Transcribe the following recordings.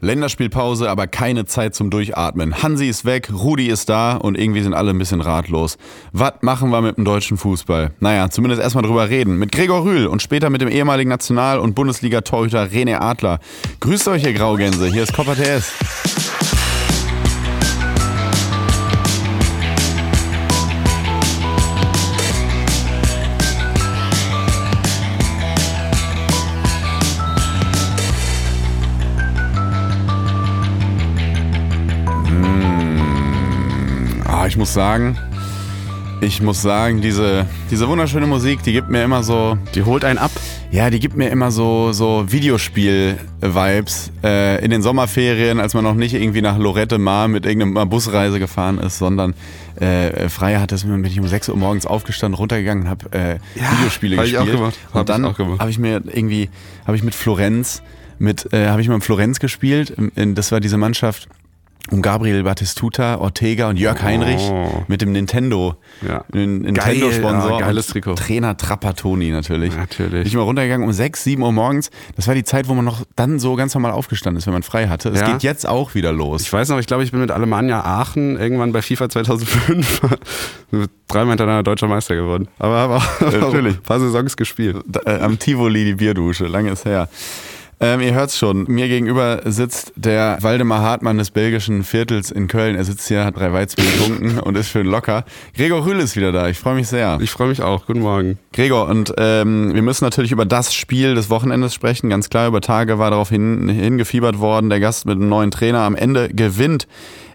Länderspielpause, aber keine Zeit zum Durchatmen. Hansi ist weg, Rudi ist da und irgendwie sind alle ein bisschen ratlos. Was machen wir mit dem deutschen Fußball? Naja, zumindest erstmal drüber reden. Mit Gregor Rühl und später mit dem ehemaligen National- und Bundesliga-Torhüter René Adler. Grüßt euch, ihr Graugänse. Hier ist Copper TS. Ich muss sagen, ich muss sagen, diese, diese wunderschöne Musik, die gibt mir immer so. Die holt einen ab? Ja, die gibt mir immer so, so Videospiel-Vibes. Äh, in den Sommerferien, als man noch nicht irgendwie nach Lorette Mar mit irgendeiner Busreise gefahren ist, sondern äh, frei hatte, bin ich um 6 Uhr morgens aufgestanden, runtergegangen und habe äh, ja, Videospiele gespielt. Ich auch gemacht. Und hab dann habe ich mir irgendwie, habe ich mit Florenz, mit, äh, habe ich mal in Florenz gespielt. Das war diese Mannschaft um Gabriel Batistuta, Ortega und Jörg Heinrich oh. mit dem Nintendo. Ja. Nintendo-Sponsor. Ja, geiles Trikot. Trainer Trapattoni natürlich. Natürlich. Bin ich mal runtergegangen um 6, 7 Uhr morgens. Das war die Zeit, wo man noch dann so ganz normal aufgestanden ist, wenn man frei hatte. Es ja. geht jetzt auch wieder los. Ich weiß noch, ich glaube, ich bin mit Alemannia Aachen irgendwann bei FIFA 2005 dreimal hintereinander deutscher Meister geworden. Aber habe auch, natürlich. ein paar Saisons gespielt. Äh, am Tivoli die Bierdusche, lange ist her. Ähm, ihr hört's schon. Mir gegenüber sitzt der Waldemar Hartmann des belgischen Viertels in Köln. Er sitzt hier, hat drei Weißbier getrunken und ist schön locker. Gregor Rühl ist wieder da. Ich freue mich sehr. Ich freue mich auch. Guten Morgen. Gregor, und ähm, wir müssen natürlich über das Spiel des Wochenendes sprechen. Ganz klar, über Tage war darauf hin, hingefiebert worden. Der Gast mit einem neuen Trainer am Ende gewinnt.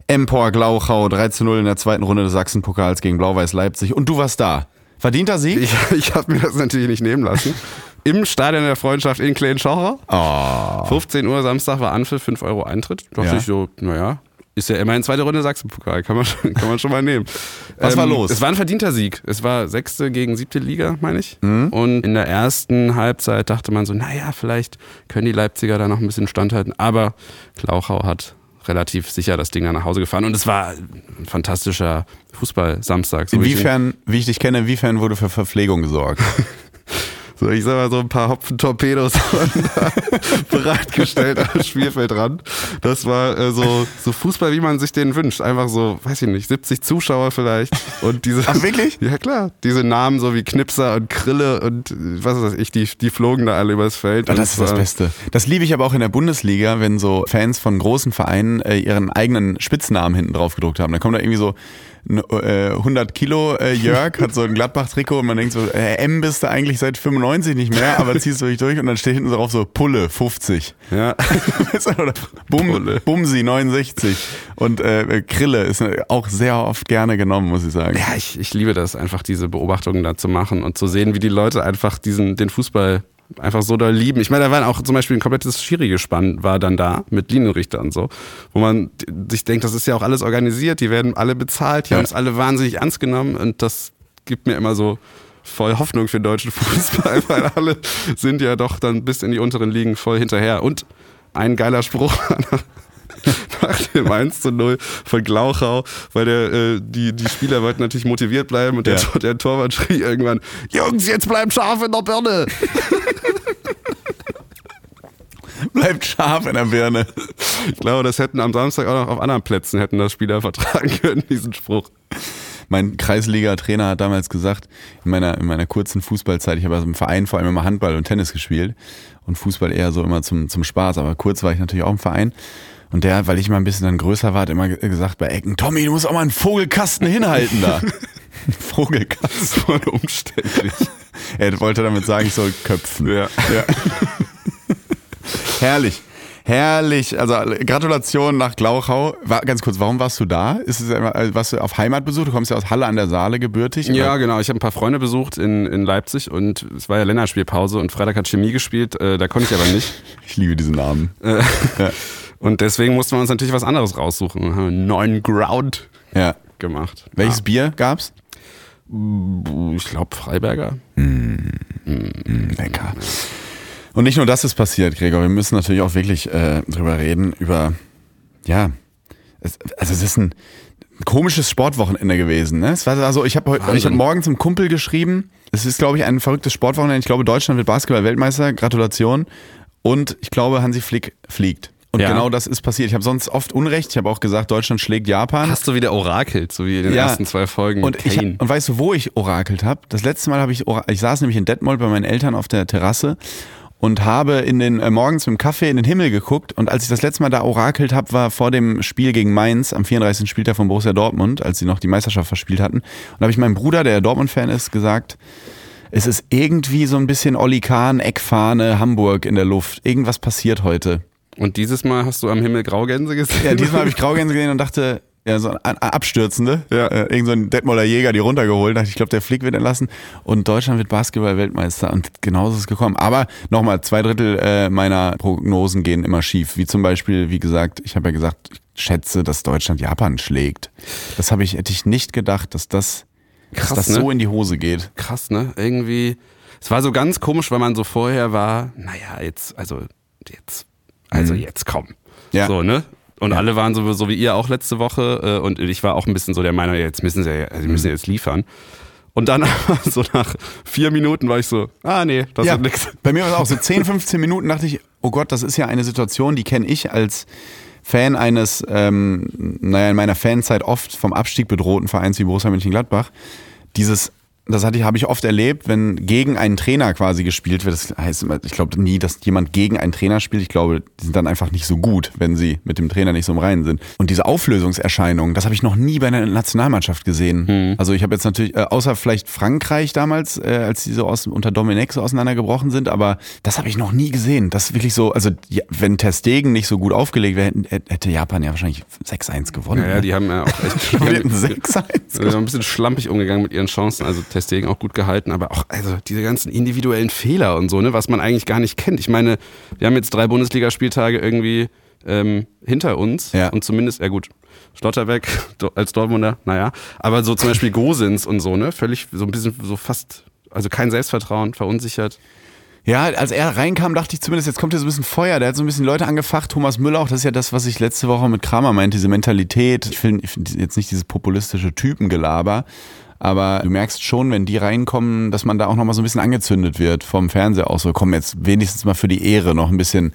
Empor Glauchau 3 zu 0 in der zweiten Runde des Sachsenpokals gegen Blau-Weiß Leipzig. Und du warst da. Verdienter Sieg? Ich, ich habe mir das natürlich nicht nehmen lassen. Im Stadion der Freundschaft in Klein-Schaucher. Oh. 15 Uhr Samstag war Anpfiff, 5 Euro Eintritt. Da dachte ja. ich so, naja, ist ja immerhin zweite Runde Sachsenpokal, kann man, schon, kann man schon mal nehmen. Was ähm, war los? Es war ein verdienter Sieg. Es war sechste gegen siebte Liga, meine ich. Mhm. Und in der ersten Halbzeit dachte man so, naja, vielleicht können die Leipziger da noch ein bisschen standhalten. Aber Klauchau hat relativ sicher das Ding dann nach Hause gefahren. Und es war ein fantastischer Fußball-Samstag. So inwiefern, wie ich dich kenne, inwiefern wurde für Verpflegung gesorgt? So, ich sag mal, so ein paar Hopfen-Torpedos bereitgestellt am Spielfeldrand. Das war äh, so, so Fußball, wie man sich den wünscht. Einfach so, weiß ich nicht, 70 Zuschauer vielleicht. Und diese, Ach, wirklich? Ja, klar. Diese Namen so wie Knipser und Krille und was weiß ich, die, die flogen da alle übers Feld. Ja, das ist das Beste. Das liebe ich aber auch in der Bundesliga, wenn so Fans von großen Vereinen äh, ihren eigenen Spitznamen hinten drauf gedruckt haben. Dann kommt da irgendwie so 100 äh, Kilo äh, Jörg hat so ein Gladbach-Trikot und man denkt so, äh, M bist du eigentlich seit 95 nicht mehr, aber ziehst du dich durch und dann steht hinten so drauf so Pulle 50. Ja. Oder Bum, Pulle. Bumsi 69 und äh, Krille ist auch sehr oft gerne genommen, muss ich sagen. Ja, ich, ich liebe das einfach, diese Beobachtungen da zu machen und zu sehen, wie die Leute einfach diesen, den Fußball einfach so doll lieben. Ich meine, da war auch zum Beispiel ein komplettes Schiri-Gespann war dann da mit Linienrichter und so, wo man sich denkt, das ist ja auch alles organisiert, die werden alle bezahlt, die ja. haben es alle wahnsinnig ernst genommen und das gibt mir immer so voll Hoffnung für den deutschen Fußball, weil alle sind ja doch dann bis in die unteren Ligen voll hinterher. Und ein geiler Spruch nach dem 1 zu 0 von Glauchau, weil der, äh, die, die Spieler wollten natürlich motiviert bleiben und der, ja. der Torwart schrie irgendwann, Jungs, jetzt bleibt scharf in der Birne. bleibt scharf in der Birne. Ich glaube, das hätten am Samstag auch noch auf anderen Plätzen hätten das Spieler vertragen können, diesen Spruch. Mein Kreisliga-Trainer hat damals gesagt, in meiner, in meiner kurzen Fußballzeit, ich habe also im Verein vor allem immer Handball und Tennis gespielt und Fußball eher so immer zum, zum Spaß, aber kurz war ich natürlich auch im Verein. Und der, weil ich mal ein bisschen dann größer war, hat immer gesagt bei Ecken, Tommy, du musst auch mal einen Vogelkasten hinhalten da. Vogelkasten. Voll umständlich. er wollte damit sagen, ich soll köpfen. Ja. ja. Herrlich. Herrlich. Also Gratulation nach Glauchau. War, ganz kurz, warum warst du da? Ist es, äh, warst du auf Heimatbesuch? Du kommst ja aus Halle an der Saale gebürtig. Oder? Ja, genau. Ich habe ein paar Freunde besucht in, in Leipzig und es war ja Länderspielpause und Freitag hat Chemie gespielt. Äh, da konnte ich aber nicht. ich liebe diesen Namen. Äh, ja. Und deswegen mussten wir uns natürlich was anderes raussuchen. Wir haben einen neuen Ground ja. gemacht. Welches ja. Bier gab's? Ich glaube Freiberger. Mm. Mm. Lecker. Und nicht nur das ist passiert, Gregor. Wir müssen natürlich auch wirklich äh, drüber reden, über, ja, es, also es ist ein komisches Sportwochenende gewesen. Ne? Es war also, ich habe heute, ich habe morgen zum Kumpel geschrieben. Es ist, glaube ich, ein verrücktes Sportwochenende. Ich glaube, Deutschland wird Basketball-Weltmeister. Gratulation. Und ich glaube, Hansi Flick fliegt. Und Ja. genau das ist passiert. Ich habe sonst oft Unrecht. Ich habe auch gesagt, Deutschland schlägt Japan. Hast du wieder orakelt, so wie in den Ja. ersten zwei Folgen. Und, Kane. und weißt du, wo ich orakelt habe? Das letzte Mal habe ich, ich saß nämlich in Detmold bei meinen Eltern auf der Terrasse und habe in den äh, morgens mit dem Kaffee in den Himmel geguckt und als ich das letzte Mal da orakelt habe, war vor dem Spiel gegen Mainz am 34. Spieltag von Borussia Dortmund, als sie noch die Meisterschaft verspielt hatten. Und da habe ich meinem Bruder, der Dortmund-Fan ist, gesagt, es ist irgendwie so ein bisschen Olli Kahn, Eckfahne, Hamburg in der Luft. Irgendwas passiert heute. Und dieses Mal hast du am Himmel Graugänse gesehen? Ja, diesmal habe ich Graugänse gesehen und dachte, ja, so ein Abstürzende, Ja. äh, irgend so ein Detmolder Jäger, die runtergeholt. Dachte, ich glaube, der Flick wird entlassen und Deutschland wird Basketball-Weltmeister und genauso ist es gekommen. Aber nochmal, zwei Drittel äh, meiner Prognosen gehen immer schief. Wie zum Beispiel, wie gesagt, ich habe ja gesagt, ich schätze, dass Deutschland Japan schlägt. Das habe ich, hätte ich nicht gedacht, dass das, Krass, dass das ne? so in die Hose geht. Krass, ne? Irgendwie. Es war so ganz komisch, weil man so vorher war, naja, jetzt, also jetzt, also jetzt komm. Mhm. Ja. So, ne? Und Ja. alle waren so, so wie ihr auch letzte Woche äh, und ich war auch ein bisschen so der Meinung, ja, jetzt müssen sie, ja- also müssen Mhm. jetzt liefern. Und dann so nach vier Minuten war ich so, ah nee, das ja, wird nix. Bei mir war es auch so 10, 15 Minuten dachte ich, oh Gott, das ist ja eine Situation, die kenne ich als Fan eines, ähm, naja, in meiner Fanzeit oft vom Abstieg bedrohten Vereins wie Borussia Mönchengladbach. Dieses, das hatte ich, habe ich oft erlebt, wenn gegen einen Trainer quasi gespielt wird. Das heißt immer, ich glaube nie, dass jemand gegen einen Trainer spielt. Ich glaube, die sind dann einfach nicht so gut, wenn sie mit dem Trainer nicht so im Reinen sind. Und diese Auflösungserscheinungen, das habe ich noch nie bei einer Nationalmannschaft gesehen. Also ich habe jetzt natürlich, äh, außer vielleicht Frankreich damals, äh, als die so aus, unter Dominik so auseinandergebrochen sind, aber das habe ich noch nie gesehen. Das ist wirklich so, also ja, wenn Ter Stegen nicht so gut aufgelegt wäre, hätte Japan ja wahrscheinlich 6-1 gewonnen. Ja, ja, ne? die haben ja auch echt Wir hätten 6-1 Sie sind ein bisschen schlampig umgegangen mit ihren Chancen, also Testegen auch gut gehalten, aber auch also diese ganzen individuellen Fehler und so, ne, was man eigentlich gar nicht kennt. Ich meine, wir haben jetzt drei Bundesligaspieltage irgendwie ähm, hinter uns Ja. und zumindest, ja gut, Schlotterbeck als Dortmunder, naja, aber so zum Beispiel Gosens und so, ne, völlig so ein bisschen so fast, also kein Selbstvertrauen, verunsichert. Ja, als er reinkam, dachte ich zumindest, jetzt kommt hier so ein bisschen Feuer. Der hat so ein bisschen Leute angefacht. Thomas Müller auch, das ist ja das, was ich letzte Woche mit Kramer meinte, diese Mentalität. Ich finde find jetzt nicht dieses populistische Typengelaber, aber du merkst schon, wenn die reinkommen, dass man da auch nochmal so ein bisschen angezündet wird vom Fernseher auch so, komm jetzt wenigstens mal für die Ehre noch ein bisschen.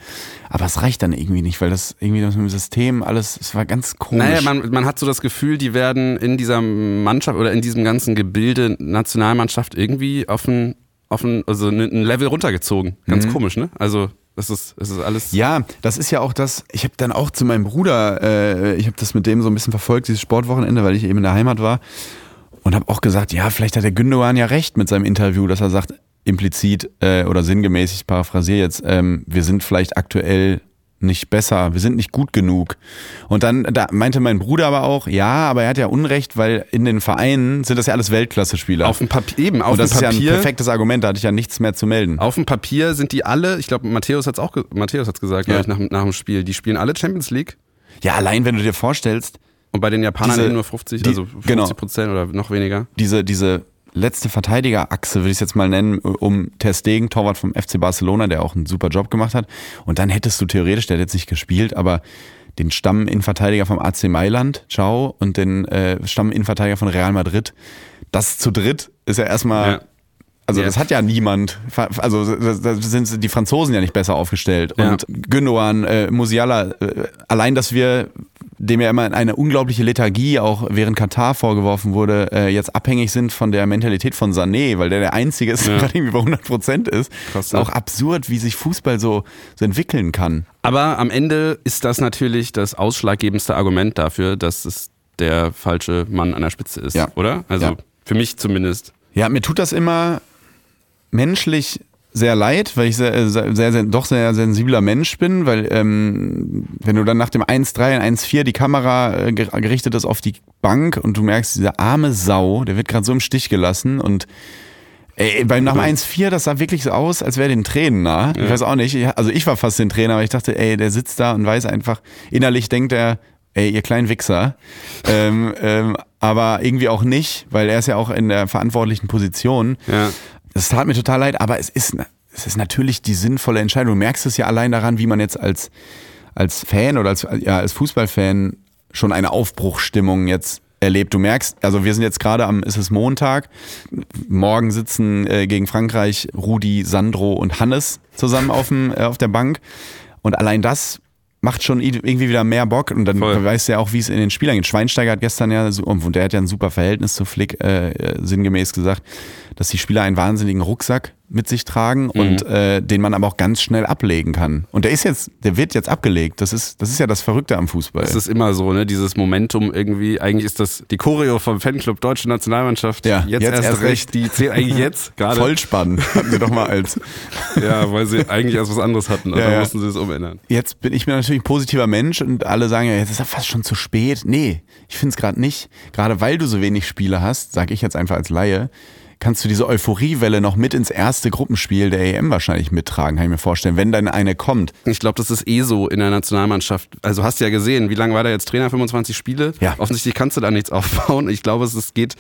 Aber es reicht dann irgendwie nicht, weil das irgendwie das mit dem System alles, es war ganz komisch. Naja, man, man hat so das Gefühl, die werden in dieser Mannschaft oder in diesem ganzen Gebilde Nationalmannschaft irgendwie auf ein, auf ein, also ein ein Level runtergezogen. Ganz komisch, ne? Also, das ist, das ist alles. Ja, das ist ja auch das, ich habe dann auch zu meinem Bruder, äh, ich habe das mit dem so ein bisschen verfolgt, dieses Sportwochenende, weil ich eben in der Heimat war und habe auch gesagt, ja, vielleicht hat der Gündogan ja recht mit seinem Interview, dass er sagt, implizit äh, oder sinngemäß, ich paraphrasiere jetzt, ähm, wir sind vielleicht aktuell nicht besser, wir sind nicht gut genug. Und dann da meinte mein Bruder aber auch, ja, aber er hat ja Unrecht, weil in den Vereinen sind das ja alles Weltklasse-Spieler. Auf dem Papier, eben, auf und das dem ist ja ein Papier. perfektes Argument, da hatte ich ja nichts mehr zu melden. auf dem Papier sind die alle, ich glaube, Matthäus hat's auch, ge- Matthäus hat's gesagt, Ja. ich, nach, nach dem Spiel, die spielen alle Champions League Ja, allein wenn du dir vorstellst, und bei den Japanern Diese- nur 50, die- also 50 genau. Prozent oder noch weniger. diese, diese letzte Verteidigerachse, will ich es jetzt mal nennen, um Ter Stegen, Torwart vom FC Barcelona, der auch einen super Job gemacht hat. Und dann hättest du theoretisch, der hat jetzt nicht gespielt, aber den Stamm-Innenverteidiger vom AC Mailand, ciao, und den äh, Stamm-Innenverteidiger von Real Madrid. Das zu dritt ist ja erstmal... Ja. Also Ja. das hat ja niemand. Also da da sind die Franzosen ja nicht besser aufgestellt. Ja. Und Gündogan, äh, Musiala, äh, allein, dass wir dem ja immer eine unglaubliche Lethargie auch während Katar vorgeworfen wurde, äh, jetzt abhängig sind von der Mentalität von Sané, weil der der Einzige ist, der gerade irgendwie bei 100 Prozent ist. Krass, ist auch absurd, wie sich Fußball so, so entwickeln kann. Aber am Ende ist das natürlich das ausschlaggebendste Argument dafür, dass es der falsche Mann an der Spitze ist, Ja. oder? Also Ja. für mich zumindest. Ja, mir tut das immer menschlich sehr leid, weil ich sehr, sehr, sehr, sehr doch sehr sensibler Mensch bin, weil ähm, wenn du dann nach dem 1-3 und 1-4 die Kamera äh, ger- gerichtet ist auf die Bank und du merkst, dieser arme Sau, der wird gerade so im Stich gelassen und Ey, beim nach dem 1-4, das sah wirklich so aus, als wäre den Tränen nah. Ich weiß auch nicht. Ich, also ich war fast den Trainer, aber ich dachte, ey, der sitzt da und weiß einfach, innerlich denkt er, ey, ihr kleinen Wichser. ähm, ähm, aber irgendwie auch nicht, weil er ist ja auch in der verantwortlichen Position. Ja. Es tat mir total leid, aber es ist, es ist natürlich die sinnvolle Entscheidung. Du merkst es ja allein daran, wie man jetzt als, als Fan oder als, ja, als Fußballfan schon eine Aufbruchstimmung jetzt erlebt. Du merkst, also wir sind jetzt gerade am, ist es Montag, morgen sitzen äh, gegen Frankreich Rudi, Sandro und Hannes zusammen auf, dem, äh, auf der Bank. Und allein das macht schon irgendwie wieder mehr Bock und dann Voll. weißt du ja auch, wie es in den Spielern geht. Schweinsteiger hat gestern ja, und der hat ja ein super Verhältnis zu Flick, äh, sinngemäß gesagt, dass die Spieler einen wahnsinnigen Rucksack mit sich tragen und äh, den man aber auch ganz schnell ablegen kann. Und der ist jetzt, der wird jetzt abgelegt. Das ist, das ist ja das Verrückte am Fußball. Es ist immer so, ne? Dieses Momentum irgendwie. Eigentlich ist das die Choreo vom Fanclub Deutsche Nationalmannschaft. Ja, jetzt, jetzt erst, erst recht. Die zählt eigentlich jetzt gerade. Vollspann hatten wir doch mal als. Ja, weil sie eigentlich erst was anderes hatten. Und Ja, dann mussten sie es umändern. Jetzt bin ich mir natürlich ein positiver Mensch und alle sagen ja, jetzt ist ja fast schon zu spät. Nee, ich finde es gerade nicht. Gerade weil du so wenig Spiele hast, sage ich jetzt einfach als Laie, kannst du diese Euphoriewelle noch mit ins erste Gruppenspiel der EM wahrscheinlich mittragen, kann ich mir vorstellen, wenn dann eine kommt. Ich glaube, das ist eh so in der Nationalmannschaft. Also hast du ja gesehen, wie lange war der jetzt Trainer? 25 Spiele? Ja. Offensichtlich kannst du da nichts aufbauen. Ich glaube, es, geht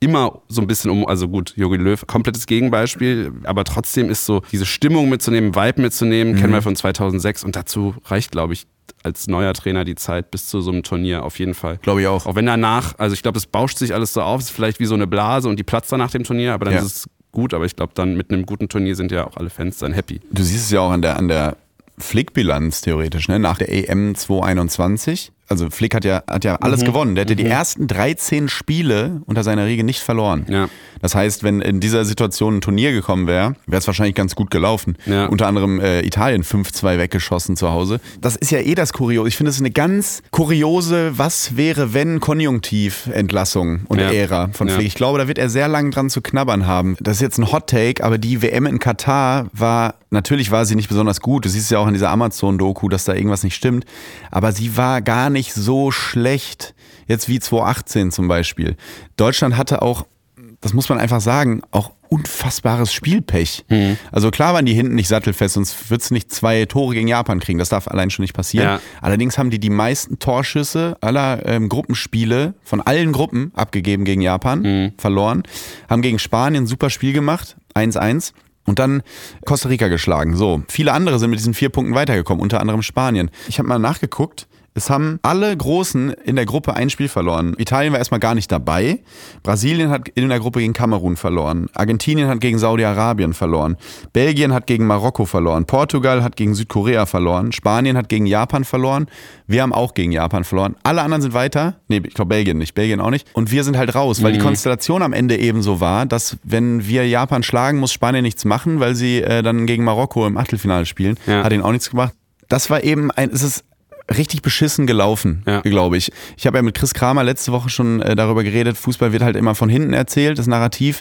immer so ein bisschen um, also gut, Jogi Löw, komplettes Gegenbeispiel, aber trotzdem ist so diese Stimmung mitzunehmen, Vibe mitzunehmen, kennen wir von 2006 und dazu reicht, glaube ich, als neuer Trainer die Zeit bis zu so einem Turnier auf jeden Fall. Glaube ich auch. Auch wenn danach, also ich glaube, es bauscht sich alles so auf, es ist vielleicht wie so eine Blase und die platzt dann nach dem Turnier, aber dann Ja. ist es gut, aber ich glaube, dann mit einem guten Turnier sind ja auch alle Fans dann happy. Du siehst es ja auch an der, an der Flick-Bilanz theoretisch, ne? Nach der EM 2021. Also Flick hat ja, hat ja alles gewonnen. Der hätte die ersten 13 Spiele unter seiner Riege nicht verloren. Ja. Das heißt, wenn in dieser Situation ein Turnier gekommen wäre, wäre es wahrscheinlich ganz gut gelaufen. Ja. Unter anderem äh, Italien 5-2 weggeschossen zu Hause. Das ist ja eh das Kuriose. Ich finde es eine ganz kuriose Was wäre wenn Konjunktiv-Entlassung und Ja. Ära von. Flick. Ich glaube, da wird er sehr lang dran zu knabbern haben. Das ist jetzt ein Hot Take, aber die WM in Katar war, natürlich war sie nicht besonders gut. Du siehst es ja auch in dieser Amazon-Doku, dass da irgendwas nicht stimmt. Aber sie war gar nicht so schlecht, jetzt wie 2018 zum Beispiel. Deutschland hatte auch, das muss man einfach sagen, auch unfassbares Spielpech. Mhm. Also klar waren die hinten nicht sattelfest, sonst wird es nicht zwei Tore gegen Japan kriegen. Das darf allein schon nicht passieren. Ja. Allerdings haben die die meisten Torschüsse aller ähm, Gruppenspiele von allen Gruppen abgegeben gegen Japan, Mhm. verloren, haben gegen Spanien ein super Spiel gemacht, 1-1. Und dann Costa Rica geschlagen. So, viele andere sind mit diesen vier Punkten weitergekommen, unter anderem Spanien. Ich habe mal nachgeguckt. Es haben alle Großen in der Gruppe ein Spiel verloren. Italien war erstmal gar nicht dabei. Brasilien hat in der Gruppe gegen Kamerun verloren. Argentinien hat gegen Saudi-Arabien verloren. Belgien hat gegen Marokko verloren. Portugal hat gegen Südkorea verloren. Spanien hat gegen Japan verloren. Wir haben auch gegen Japan verloren. Alle anderen sind weiter. Nee, ich glaube Belgien nicht. Belgien auch nicht. Und wir sind halt raus, weil die Konstellation am Ende eben so war, dass wenn wir Japan schlagen, muss Spanien nichts machen, weil sie äh, dann gegen Marokko im Achtelfinale spielen. Ja. Hat ihnen auch nichts gemacht. Das war eben ein, es ist richtig beschissen gelaufen, Ja. glaube ich. Ich habe ja mit Chris Kramer letzte Woche schon äh, darüber geredet, Fußball wird halt immer von hinten erzählt, das Narrativ.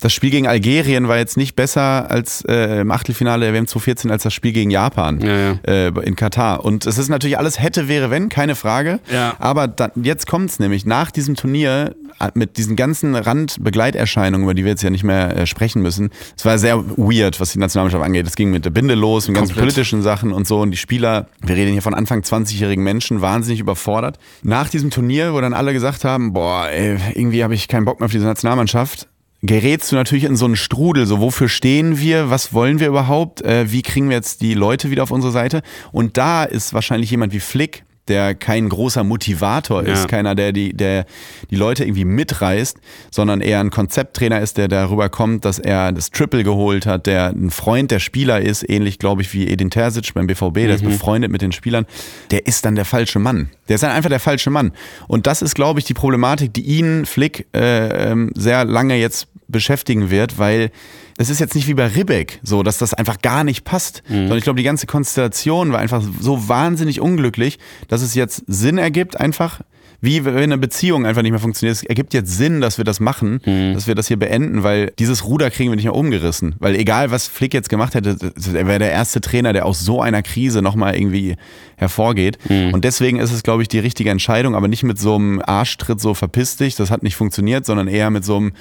Das Spiel gegen Algerien war jetzt nicht besser als äh, im Achtelfinale der WM 2014 als das Spiel gegen Japan Ja, ja. Äh, in Katar. Und es ist natürlich alles hätte, wäre, wenn, keine Frage. Aber dann, jetzt kommt's nämlich nach diesem Turnier mit diesen ganzen Randbegleiterscheinungen, über die wir jetzt ja nicht mehr äh, sprechen müssen. Es war sehr weird, was die Nationalmannschaft angeht. Es ging mit der Binde los, mit ganzen politischen Sachen und so. Und die Spieler, wir reden hier von Anfang 20-jährigen Menschen, wahnsinnig überfordert. Nach diesem Turnier, wo dann alle gesagt haben, boah, ey, irgendwie habe ich keinen Bock mehr auf diese Nationalmannschaft, gerätst du natürlich in so einen Strudel. So, wofür stehen wir? Was wollen wir überhaupt? Äh, wie kriegen wir jetzt die Leute wieder auf unsere Seite? Und da ist wahrscheinlich jemand wie Flick, der kein großer Motivator ist, Ja. keiner, der die, der die Leute irgendwie mitreißt, sondern eher ein Konzepttrainer ist, der darüber kommt, dass er das Triple geholt hat, der ein Freund der Spieler ist, ähnlich, glaube ich, wie Edin Terzic beim BVB, der ist befreundet mit den Spielern, der ist dann der falsche Mann. Der ist dann einfach der falsche Mann. Und das ist, glaube ich, die Problematik, die ihn, Flick, äh, ähm, sehr lange jetzt beschäftigen wird, weil es ist jetzt nicht wie bei Ribbeck, so, dass das einfach gar nicht passt. Sondern ich glaube, die ganze Konstellation war einfach so wahnsinnig unglücklich, dass es jetzt Sinn ergibt, einfach, wie wenn eine Beziehung einfach nicht mehr funktioniert. Es ergibt jetzt Sinn, dass wir das machen, dass wir das hier beenden, weil dieses Ruder kriegen wir nicht mehr umgerissen. Weil egal, was Flick jetzt gemacht hätte, er wäre der erste Trainer, der aus so einer Krise nochmal irgendwie hervorgeht. Und deswegen ist es, glaube ich, die richtige Entscheidung, aber nicht mit so einem Arschtritt, so verpiss dich, das hat nicht funktioniert, sondern eher mit so einem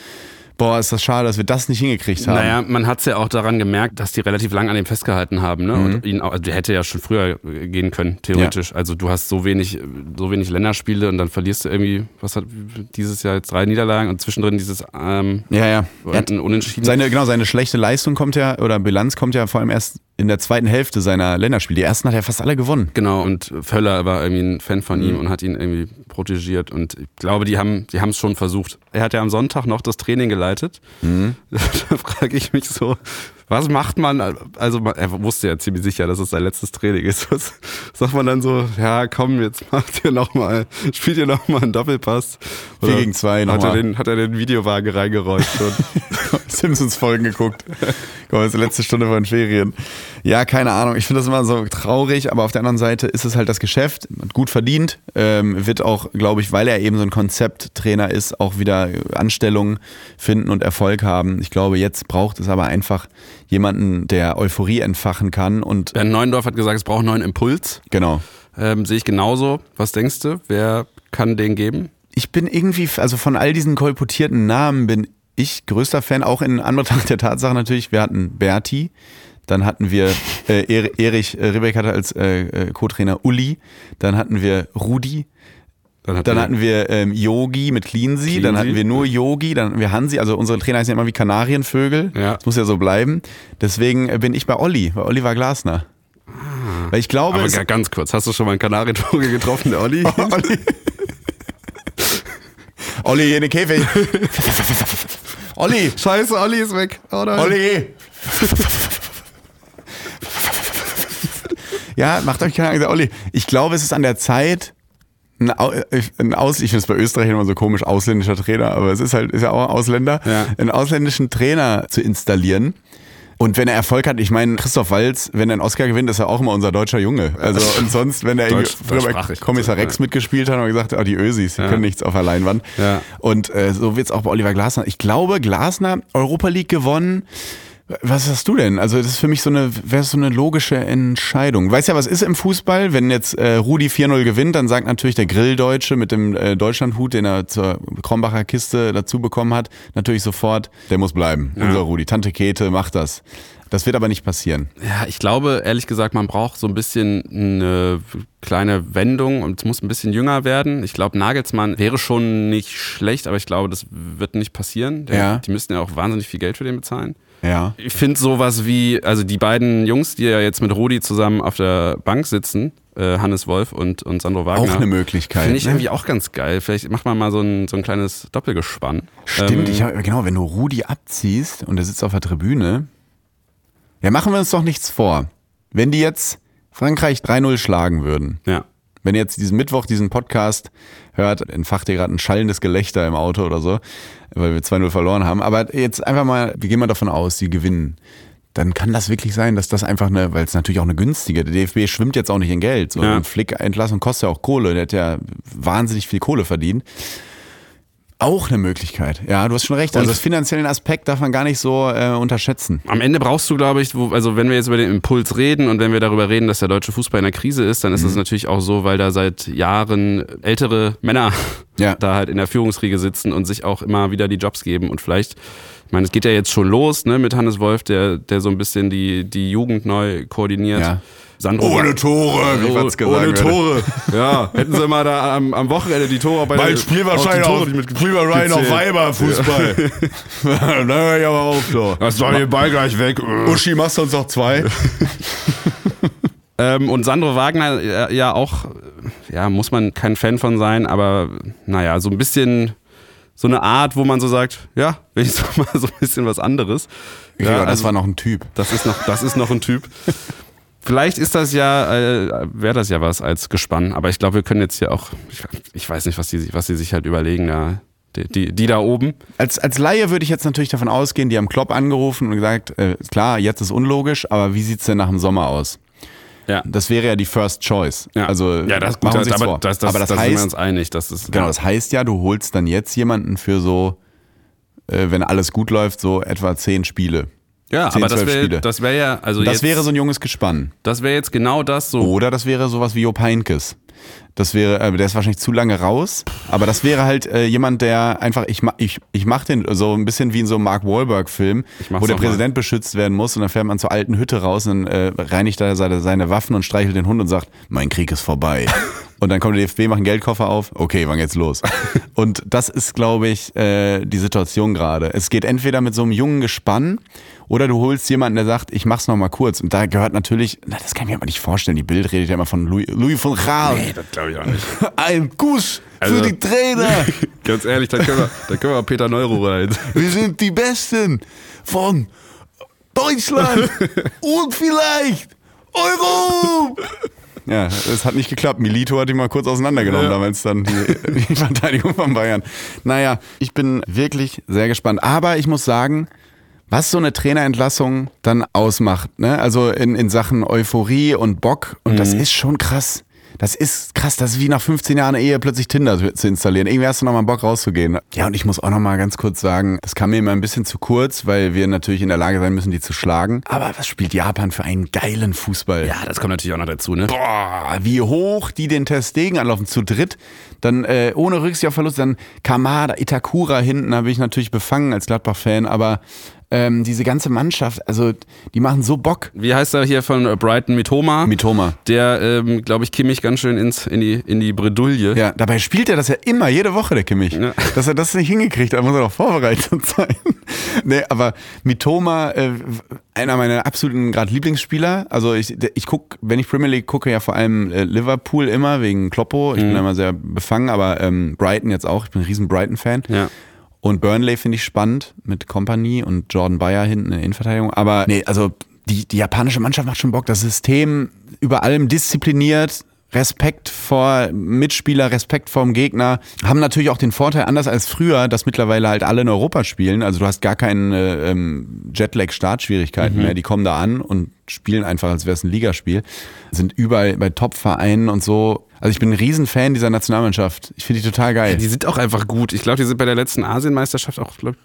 boah, ist das schade, dass wir das nicht hingekriegt haben. Naja, man hat es ja auch daran gemerkt, dass die relativ lang an dem festgehalten haben. Ne? Mhm. Und ihn auch, also der hätte ja schon früher gehen können, theoretisch. Also du hast so wenig, so wenig Länderspiele und dann verlierst du irgendwie, was hat dieses Jahr jetzt drei Niederlagen und zwischendrin dieses ähm, Ja, ja. Unentschieden. seine, genau, seine schlechte Leistung kommt ja, oder Bilanz kommt ja vor allem erst in der zweiten Hälfte seiner Länderspiele. Die ersten hat er fast alle gewonnen. Genau, und Völler war irgendwie ein Fan von Mhm. ihm und hat ihn irgendwie protegiert. Und ich glaube, die haben die haben es schon versucht. Er hat ja am Sonntag noch das Training geleitet. Mhm. Da frage ich mich so, Was macht man, also man, er wusste ja ziemlich sicher, dass es sein letztes Training ist. Was sagt man dann so, ja komm, jetzt macht ihr nochmal, spielt ihr nochmal einen Doppelpass. Oder 4 gegen 2 hat er, den, hat er den Videowagen reingerollt schon. Simpsons-Folgen geguckt. Komm, das ist die letzte Stunde von Ferien. Ja, keine Ahnung. Ich finde das immer so traurig, aber auf der anderen Seite ist es halt das Geschäft. Gut verdient. Ähm, wird auch, glaube ich, weil er eben so ein Konzepttrainer ist, auch wieder Anstellungen finden und Erfolg haben. Ich glaube, jetzt braucht es aber einfach jemanden, der Euphorie entfachen kann. Und Bernd Neuendorf hat gesagt, es braucht einen neuen Impuls. Genau. Ähm, sehe ich genauso. Was denkst du? Wer kann den geben? Ich bin irgendwie, also von all diesen kolportierten Namen bin ich größter Fan, auch in Anbetracht der Tatsache natürlich, wir hatten Berti, dann hatten wir äh, Erich äh, Ribbeck hatte als äh, äh, Co-Trainer Uli, dann hatten wir Rudi, dann, hat dann hatten wir ähm, Yogi mit Cleansy, Cleansy, dann hatten wir nur Yogi, dann hatten wir Hansi, also unsere Trainer heißen ja immer wie Kanarienvögel. Ja. Das muss ja so bleiben. Deswegen äh, bin ich bei Olli, bei Oliver Glasner. Ah. Weil ich glaube. Aber ganz kurz, hast du schon mal einen Kanarienvogel getroffen, der Olli? Olli. Olli, hier in den Käfig. Olli! Scheiße, Olli ist weg. Oh Olli! Ja, macht euch keine Angst, Olli. Ich glaube, es ist an der Zeit, ein, ein Aus, ich finde es bei Österreich immer so komisch, ausländischer Trainer, aber es ist halt, ist ja auch ein Ausländer, ja. einen ausländischen Trainer zu installieren und wenn er Erfolg hat, ich meine, Christoph Walz, wenn er einen Oscar gewinnt, ist er auch immer unser deutscher Junge. Also und sonst, wenn er Deutsch, früher bei Kommissar Rex ja. mitgespielt hat, haben wir gesagt, oh, die Ösis, die ja. können nichts auf der Leinwand. Ja. Und äh, so wird es auch bei Oliver Glasner. Ich glaube, Glasner, Europa League gewonnen. Was hast du denn? Also das ist für mich so eine, wäre so eine logische Entscheidung. Weißt ja, was ist im Fußball? Wenn jetzt äh, Rudi 4-0 gewinnt, dann sagt natürlich der Grilldeutsche mit dem äh, Deutschlandhut, den er zur Krombacher Kiste dazu bekommen hat, natürlich sofort, der muss bleiben. Ja. Unser Rudi. Tante Kete macht das. Das wird aber nicht passieren. Ja, ich glaube, ehrlich gesagt, man braucht so ein bisschen eine kleine Wendung und es muss ein bisschen jünger werden. Ich glaube, Nagelsmann wäre schon nicht schlecht, aber ich glaube, das wird nicht passieren. Der, ja. Die müssten ja auch wahnsinnig viel Geld für den bezahlen. Ja. Ich finde sowas wie, also die beiden Jungs, die ja jetzt mit Rudi zusammen auf der Bank sitzen, äh, Hannes Wolf und, und Sandro Wagner. Auch eine Möglichkeit. Finde ich ne? irgendwie auch ganz geil. Vielleicht macht man mal so ein, so ein kleines Doppelgespann. Stimmt, ähm, ich hab, genau, wenn du Rudi abziehst und er sitzt auf der Tribüne, ja, machen wir uns doch nichts vor. Wenn die jetzt Frankreich 3-0 schlagen würden. Ja. Wenn ihr jetzt diesen Mittwoch diesen Podcast hört, entfacht ihr gerade ein schallendes Gelächter im Auto oder so, weil wir 2-0 verloren haben. Aber jetzt einfach mal, wir gehen mal davon aus, sie gewinnen. Dann kann das wirklich sein, dass das einfach eine, weil es natürlich auch eine günstige, der DFB schwimmt jetzt auch nicht in Geld. So ja. eine Flick-Entlassung kostet ja auch Kohle, der hat ja wahnsinnig viel Kohle verdient. Auch eine Möglichkeit. Ja, du hast schon recht. Also das finanziellen Aspekt darf man gar nicht so äh, unterschätzen. Am Ende brauchst du, glaube ich, wo, also wenn wir jetzt über den Impuls reden und wenn wir darüber reden, dass der deutsche Fußball in der Krise ist, dann ist es mhm. natürlich auch so, weil da seit Jahren ältere Männer ja. da halt in der Führungsriege sitzen und sich auch immer wieder die Jobs geben und vielleicht ich meine, es geht ja jetzt schon los ne, mit Hannes Wolf, der, der so ein bisschen die, die Jugend neu koordiniert. Ja. Sandro ohne Tore, wie man es gesagt Ohne Tore. ja, hätten sie mal da am, am Wochenende die Tore bei Mein Spiel wahrscheinlich auch, Spiel wahrscheinlich noch Weiberfußball. Ja. da höre ich aber auf so. Das war den Ball gleich weg. Uschi, machst du uns noch zwei? ähm, und Sandro Wagner ja, ja auch, ja, muss man kein Fan von sein, aber naja, so ein bisschen so eine Art, wo man so sagt, ja, wenigstens mal so ein bisschen was anderes. Ja, ja das also, war noch ein Typ. Das ist noch, das ist noch ein Typ. Vielleicht ist das ja, äh, wäre das ja was als Gespann, aber ich glaube, wir können jetzt hier auch, ich, ich, weiß nicht, was die, was die sich halt überlegen, da, die, die, die, da oben. Als, als Laie würde ich jetzt natürlich davon ausgehen, die haben Klopp angerufen und gesagt, äh, klar, jetzt ist unlogisch, aber wie sieht es denn nach dem Sommer aus? Ja. Das wäre ja die First Choice. Ja. Also ja, das, gut, aber, vor. Das, das, aber das, das heißt, sind wir uns einig. Das ist, genau, das heißt ja, du holst dann jetzt jemanden für so, äh, wenn alles gut läuft, so etwa zehn Spiele. Ja, 10, aber das wäre das wär ja, also das jetzt, wäre so ein junges Gespann. Das wäre jetzt genau das so. Oder das wäre sowas wie Job Heinkes. Das wäre, äh, der ist wahrscheinlich zu lange raus, aber das wäre halt äh, jemand, der einfach, ich, ich, ich mach den so ein bisschen wie in so einem Mark Wahlberg-Film, wo der Präsident mal. beschützt werden muss und dann fährt man zur alten Hütte raus und dann äh, reinigt er seine, seine Waffen und streichelt den Hund und sagt, mein Krieg ist vorbei. Und dann kommt der DFB, macht einen Geldkoffer auf. Okay, wann geht's los? Und das ist, glaube ich, äh, die Situation gerade. Es geht entweder mit so einem jungen Gespann oder du holst jemanden, der sagt, ich mach's noch mal kurz. Und da gehört natürlich, na, das kann ich mir aber nicht vorstellen. Die Bild redet ja immer von Louis, Louis von Gaal. Nee, das glaube ich auch nicht. Ein Kuss also, für die Trainer. Ganz ehrlich, da können wir, da können wir Peter Neuro rein. Wir sind die Besten von Deutschland und vielleicht Euro. Ja, es hat nicht geklappt. Milito hat ihn mal kurz auseinandergenommen, Ja. damals dann die, die Verteidigung von Bayern. Naja, ich bin wirklich sehr gespannt. Aber ich muss sagen, was so eine Trainerentlassung dann ausmacht, ne? Also in, in Sachen Euphorie und Bock, und das ist schon krass. Das ist krass, das ist wie nach 15 Jahren Ehe plötzlich Tinder zu installieren. Irgendwie hast du nochmal Bock rauszugehen. Ja, und ich muss auch nochmal ganz kurz sagen, das kam mir immer ein bisschen zu kurz, weil wir natürlich in der Lage sein müssen, die zu schlagen. Aber was spielt Japan für einen geilen Fußball? Ja, das kommt natürlich auch noch dazu, ne? Boah, wie hoch die den Testegen anlaufen zu dritt. Dann äh, ohne Rücksicht auf Verlust, dann Kamada, Itakura hinten, da bin ich natürlich befangen als Gladbach-Fan, aber ähm, diese ganze Mannschaft, also die machen so Bock. Wie heißt er hier von äh, Brighton Mitoma? Mitoma. Der, ähm, glaube ich, Kimmich ganz schön ins, in, die, in die Bredouille. Ja, dabei spielt er das ja immer, jede Woche, der Kimmich. Ja. Dass er das nicht hingekriegt hat, muss er doch vorbereitet sein. nee, aber Mitoma, äh, einer meiner absoluten gerade Lieblingsspieler. Also ich, ich gucke, wenn ich Premier League gucke, ja vor allem äh, Liverpool immer wegen Kloppo. Ich bin da immer sehr befangen, aber ähm, Brighton jetzt auch. Ich bin ein riesen Brighton-Fan. Ja. Und Burnley finde ich spannend mit Company und Jordan Bayer hinten in der Innenverteidigung. Aber nee, also die, die japanische Mannschaft macht schon Bock. Das System über allem diszipliniert. Respekt vor Mitspieler, Respekt vor dem Gegner. Haben natürlich auch den Vorteil, anders als früher, dass mittlerweile halt alle in Europa spielen. Also du hast gar keine ähm, Jetlag-Startschwierigkeiten mehr. Die kommen da an und spielen einfach, als wäre es ein Ligaspiel. Sind überall bei Top-Vereinen und so. Also ich bin ein Riesenfan dieser Nationalmannschaft. Ich finde die total geil. Die sind auch einfach gut. Ich glaube, die sind bei der letzten Asienmeisterschaft auch, glaub,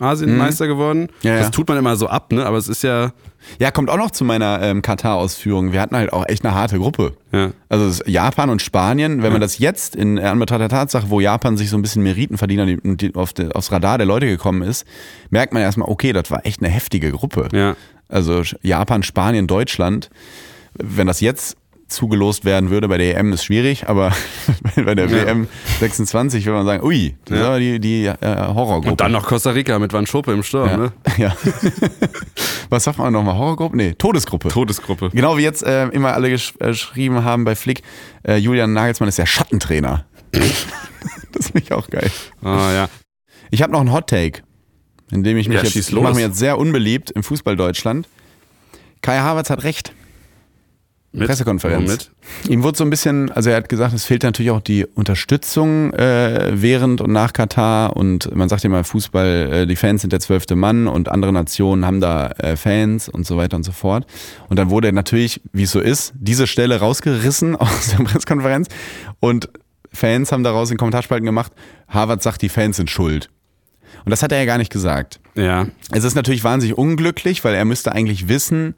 Vize-Asienmeister geworden. Mhm. Ja, das ja. tut man immer so ab, ne? Aber es ist ja. Ja, kommt auch noch zu meiner ähm, Katar-Ausführung. Wir hatten halt auch echt eine harte Gruppe. Ja. Also Japan und Spanien, wenn man das jetzt in Anbetracht der Tatsache, wo Japan sich so ein bisschen Meriten verdient und auf de, aufs Radar der Leute gekommen ist, merkt man erstmal, okay, das war echt eine heftige Gruppe. Ja. Also Japan, Spanien, Deutschland. Wenn das jetzt zugelost werden würde bei der EM ist schwierig, aber bei der Ja. WM 26 würde man sagen, ui, das ist Ja. aber die, die äh, Horrorgruppe. Und dann noch Costa Rica mit Van Schoppe im Sturm, ja. ne? ja. Was sagt man nochmal? Horrorgruppe? Nee, Todesgruppe. Todesgruppe. Genau wie jetzt äh, immer alle gesch äh, geschrieben haben bei Flick, äh, Julian Nagelsmann ist der Schattentrainer. das finde ich auch geil. Ah, ja. Ich habe noch einen Hot Take, in dem ich mich Ja, jetzt, ich mache mir jetzt sehr unbeliebt im Fußball Deutschland. Kai Havertz hat recht. Mit? Pressekonferenz. Womit? Ihm wurde so ein bisschen, also er hat gesagt, es fehlt natürlich auch die Unterstützung äh, während und nach Katar und man sagt ja immer, Fußball, äh, die Fans sind der zwölfte Mann und andere Nationen haben da äh, Fans und so weiter und so fort. Und dann wurde natürlich, wie es so ist, diese Stelle rausgerissen aus der Pressekonferenz und Fans haben daraus in Kommentarspalten gemacht, Harvard sagt, die Fans sind schuld. Und das hat er ja gar nicht gesagt. Ja. Es ist natürlich wahnsinnig unglücklich, weil er müsste eigentlich wissen,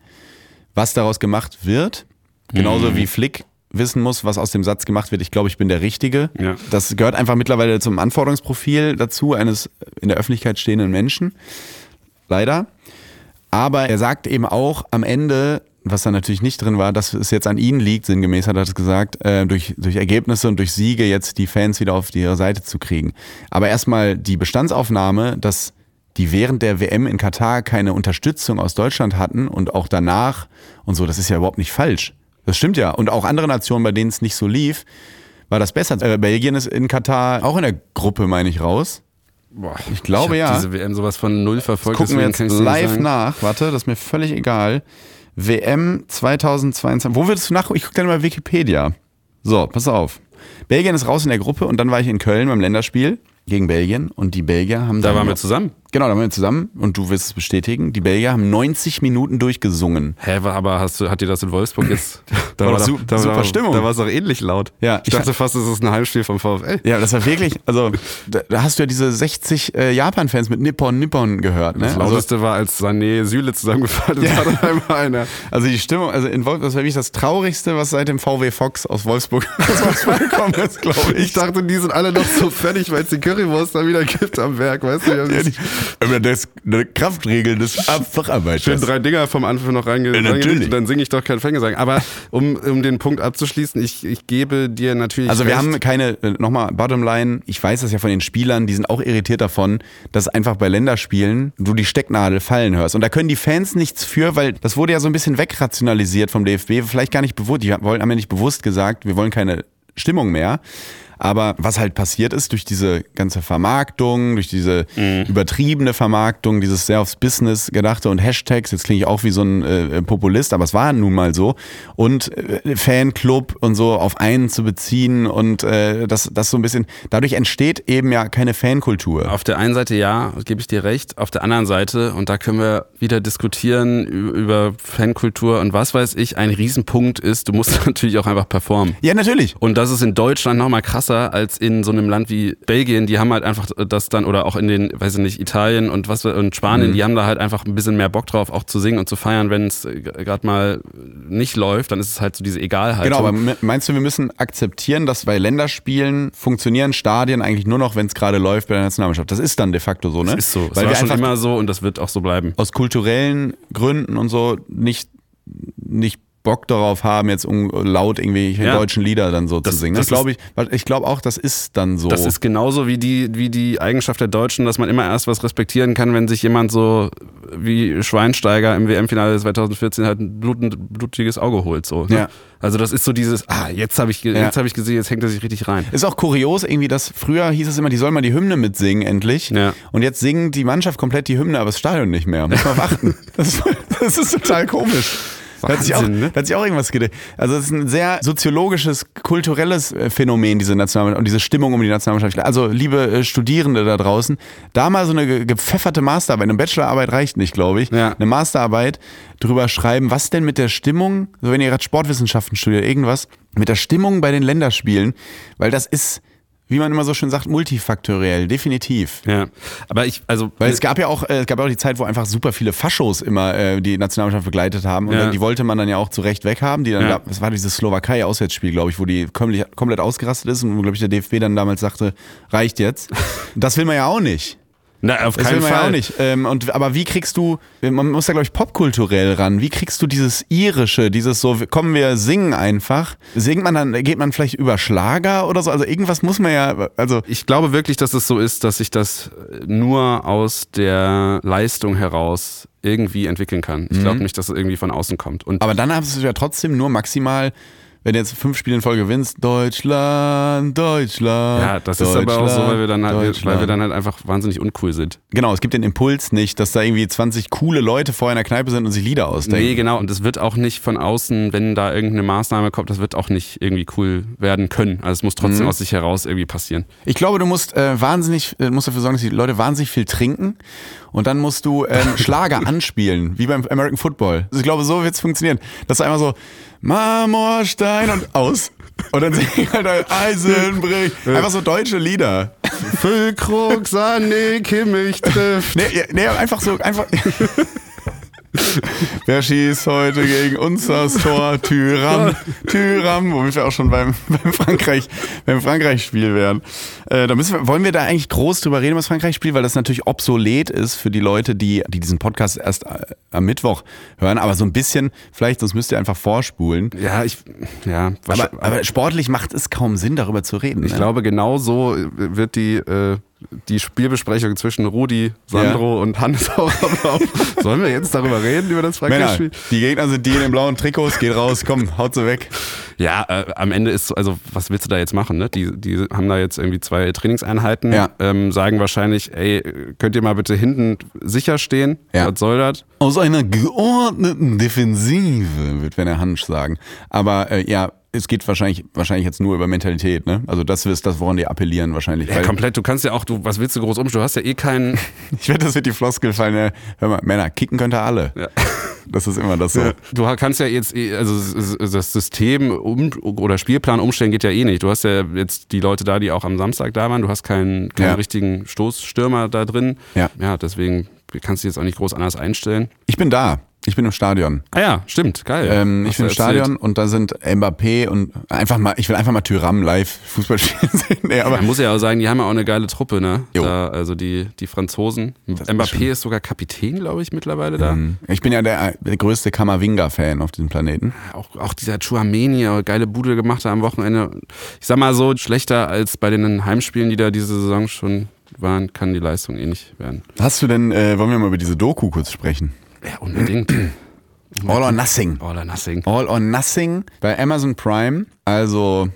was daraus gemacht wird. Genauso Mhm. wie Flick wissen muss, was aus dem Satz gemacht wird. Ich glaube, ich bin der Richtige. Ja. Das gehört einfach mittlerweile zum Anforderungsprofil dazu eines in der Öffentlichkeit stehenden Menschen. Leider. Aber er sagt eben auch am Ende, was da natürlich nicht drin war, dass es jetzt an ihnen liegt, sinngemäß hat er das gesagt, äh, durch, durch Ergebnisse und durch Siege jetzt die Fans wieder auf ihre Seite zu kriegen. Aber erstmal die Bestandsaufnahme, dass die während der WM in Katar keine Unterstützung aus Deutschland hatten und auch danach und so, das ist ja überhaupt nicht falsch. Das stimmt ja. Und auch andere Nationen, bei denen es nicht so lief, war das besser. Äh, Belgien ist in Katar auch in der Gruppe, meine ich, raus. Boah, Ich glaube, hab ja. diese WM sowas von null verfolgt. Gucken wir jetzt live nach. Warte, das ist mir völlig egal. WM 2022. Wo würdest du nach? Ich gucke dann mal Wikipedia. So, pass auf. Belgien ist raus in der Gruppe und dann war ich in Köln beim Länderspiel gegen Belgien und die Belgier haben Da waren wir zusammen. Genau, da waren wir zusammen und du wirst es bestätigen. Die Belgier haben 90 Minuten durchgesungen. Hä, aber hast du, hat dir das in Wolfsburg jetzt. Da War war, da, da, super war, Stimmung. Da war es auch ähnlich laut. Ja, ich dachte fast, es ist ein Heimspiel vom VfL. Ja, das war wirklich, also da, da hast du ja diese 60 äh, Japan-Fans mit Nippon Nippon gehört. Ne? Das Also, lauteste war, als Sané Süle zusammengefallen ist, Ja. war einmal einer. also die Stimmung, also in Wolfsburg, das war wirklich das Traurigste, was seit dem VW Fox aus Wolfsburg, aus Wolfsburg gekommen ist, glaube ich. Ich dachte, die sind alle noch so fertig, weil es die Currywurst da wieder gibt am Werk, weißt du? Ja, die, aber das eine Kraftregel des Schön Facharbeiters. drei Dinger vom Anfang noch reinge Ja, dann singe ich doch kein Fängesang. Aber um, um den Punkt abzuschließen, ich, ich gebe dir natürlich. Also wir recht. haben keine, äh, nochmal, Bottomline, ich weiß das ja von den Spielern, die sind auch irritiert davon, dass einfach bei Länderspielen du die Stecknadel fallen hörst. Und da können die Fans nichts für, weil das wurde ja so ein bisschen wegrationalisiert vom DFB, vielleicht gar nicht bewusst, die haben ja nicht bewusst gesagt, wir wollen keine Stimmung mehr. Aber was halt passiert ist durch diese ganze Vermarktung, durch diese Mhm. übertriebene Vermarktung, dieses sehr aufs Business gedachte und Hashtags, jetzt klinge ich auch wie so ein äh, Populist, aber es war nun mal so. Und äh, Fanclub und so auf einen zu beziehen und äh, das, das so ein bisschen, dadurch entsteht eben ja keine Fankultur. Auf der einen Seite ja, gebe ich dir recht. Auf der anderen Seite, und da können wir wieder diskutieren über Fankultur und was weiß ich, ein Riesenpunkt ist, du musst natürlich auch einfach performen. Ja, natürlich. Und das ist in Deutschland nochmal krasser als in so einem Land wie Belgien. Die haben halt einfach das dann, oder auch in den, weiß ich nicht, Italien und was und Spanien, die haben da halt einfach ein bisschen mehr Bock drauf, auch zu singen und zu feiern, wenn es gerade mal nicht läuft, dann ist es halt so diese Egalhaltung. Genau, aber me- meinst du, wir müssen akzeptieren, dass bei Länderspielen funktionieren Stadien eigentlich nur noch, wenn es gerade läuft bei der Nationalmannschaft? Das ist dann de facto so, ne? das ist so. Weil war wir schon immer so und das wird auch so bleiben. aus kulturellen Gründen und so nicht, nicht Bock darauf haben, jetzt um, laut irgendwelche Ja. deutschen Lieder dann so Das- zu singen. das Das glaube ich, ich glaube auch, das ist dann so. Das ist genauso wie die, wie die Eigenschaft der Deutschen, dass man immer erst was respektieren kann, wenn sich jemand so wie Schweinsteiger im WM-Finale 2014 halt ein blutend, blutiges Auge holt. So, ne? Ja. Also das ist so dieses, ah, jetzt habe ich, Ja. jetzt hab ich gesehen, jetzt hängt er sich richtig rein. Ist auch kurios irgendwie, dass früher hieß es immer, die sollen mal die Hymne mitsingen endlich. Ja. Und jetzt singen die Mannschaft komplett die Hymne, aber das Stadion nicht mehr. Muss man achten. Das, das ist total komisch. Da hat, sich auch, Wahnsinn, ne? hat sich auch irgendwas gedacht. Also es ist ein sehr soziologisches, kulturelles äh, Phänomen, diese Nationalmannschaft und diese Stimmung um die Nationalmannschaft. Also liebe äh, Studierende da draußen, da mal so eine ge- gepfefferte Masterarbeit, eine Bachelorarbeit reicht nicht, glaube ich. Ja. Eine Masterarbeit drüber schreiben, was denn mit der Stimmung, so wenn ihr gerade Sportwissenschaften studiert, irgendwas, mit der Stimmung bei den Länderspielen, weil das ist, wie man immer so schön sagt, multifaktoriell, definitiv. Ja, aber ich, also, Weil es gab ja auch, äh, es gab auch die Zeit, wo einfach super viele Faschos immer äh, die Nationalmannschaft begleitet haben und Ja. dann, die wollte man dann ja auch zu Recht weghaben. Die dann, Ja. das war dieses Slowakei-Auswärtsspiel, glaube ich, wo die komplett, komplett ausgerastet ist und wo, glaube ich, der DFB dann damals sagte, reicht jetzt. Das will man ja auch nicht. Na, auf Das keinen Fall. ja auch nicht. Ähm, und, aber wie kriegst du, man muss da glaube ich popkulturell ran, wie kriegst du dieses irische, dieses so, kommen wir singen einfach, singt man dann, geht man vielleicht über Schlager oder so, also irgendwas muss man ja, also Ich glaube wirklich, dass es so ist, dass sich das nur aus der Leistung heraus irgendwie entwickeln kann. Ich glaube nicht, dass es irgendwie von außen kommt. Und Aber dann hast du ja trotzdem nur maximal, wenn du jetzt fünf Spiele in Folge gewinnst, Deutschland, Deutschland. ja, das ist aber auch so, weil wir dann halt, weil wir dann halt einfach wahnsinnig uncool sind. Genau, es gibt den Impuls nicht, dass da irgendwie 20 coole Leute vorher in der Kneipe sind und sich Lieder ausdenken. Nee, genau. Und es wird auch nicht von außen, wenn da irgendeine Maßnahme kommt, das wird auch nicht irgendwie cool werden können. Also es muss trotzdem aus sich heraus irgendwie passieren. Ich glaube, du musst äh, wahnsinnig, äh, musst dafür sorgen, dass die Leute wahnsinnig viel trinken und dann musst du ähm, Schlager anspielen, wie beim American Football. Also ich glaube, so wird es funktionieren. Das ist einmal so Marmorstein und aus. Und dann singen halt ein Eisenbrich. Einfach so deutsche Lieder. Füllkrug, Sané, Kimmich trifft. Nee, nee, einfach so, einfach. Wer schießt heute gegen uns das Tor? Tyram, Tyram, womit wir auch schon beim, beim Frankreich, beim Frankreich-Spiel wären. Äh, da müssen wir, wollen wir da eigentlich groß drüber reden, was Frankreich-Spiel, weil das natürlich obsolet ist für die Leute, die, die diesen Podcast erst äh, am Mittwoch hören, aber so ein bisschen, vielleicht, sonst müsst ihr einfach vorspulen. Ja, ich, ja, Aber, wahrscheinlich- aber sportlich macht es kaum Sinn, darüber zu reden. Ich ne? glaube, genau so wird die, äh, die Spielbesprechung zwischen Rudi, Sandro und Hannes auch ablaufen. Sollen wir jetzt darüber reden, über das Frankreich-Spiel? die Gegner sind die in den blauen Trikots, geht raus, komm, haut sie weg. Ja, äh, am Ende ist, so- also was willst du da jetzt machen? Ne? Die, die haben da jetzt irgendwie zwei Trainingseinheiten, Ja. ähm, sagen wahrscheinlich, ey, könnt ihr mal bitte hinten sicher stehen? Ja. Was soll das? Aus einer geordneten Defensive, wird Werner Hansch sagen. Aber äh, ja, es geht wahrscheinlich, wahrscheinlich jetzt nur über Mentalität, ne? Also das ist das, woran die appellieren wahrscheinlich. Ja, komplett, du kannst ja auch, du, was willst du groß umstellen? Du hast ja eh keinen. ich wette, das wird die Floskel fallen. Ne? Hör mal, Männer, kicken könnt ihr alle. Ja. Das ist immer das so. Du kannst ja jetzt, eh- also das System um, oder Spielplan umstellen geht ja eh nicht. Du hast ja jetzt die Leute da, die auch am Samstag da waren. Du hast keinen, keinen Ja. richtigen Stoßstürmer da drin. Ja. Ja, deswegen kannst du jetzt auch nicht groß anders einstellen. Ich bin da. Ich bin im Stadion. Ah ja, stimmt, geil. Ähm, ich bin im erzählt. Stadion und da sind Mbappé und einfach mal, ich will einfach mal Tyram live Fußball spielen sehen. Nee, aber Man muss ja auch sagen, die haben ja auch eine geile Truppe, ne? Da, also die, die Franzosen. ist Mbappé ist, sogar Kapitän, glaube ich, mittlerweile da. ich bin ja der, der größte Kamavinga-Fan auf diesem Planeten. Auch, auch dieser Chouameni, auch geile Bude gemacht hat am Wochenende. Ich sag mal so, schlechter als bei den Heimspielen, die da diese Saison schon waren, kann die Leistung eh nicht werden. Hast du denn, äh, wollen wir mal über diese Doku kurz sprechen? Ja, unbedingt. All or Nothing. All or nothing. All or Nothing bei Amazon Prime. Also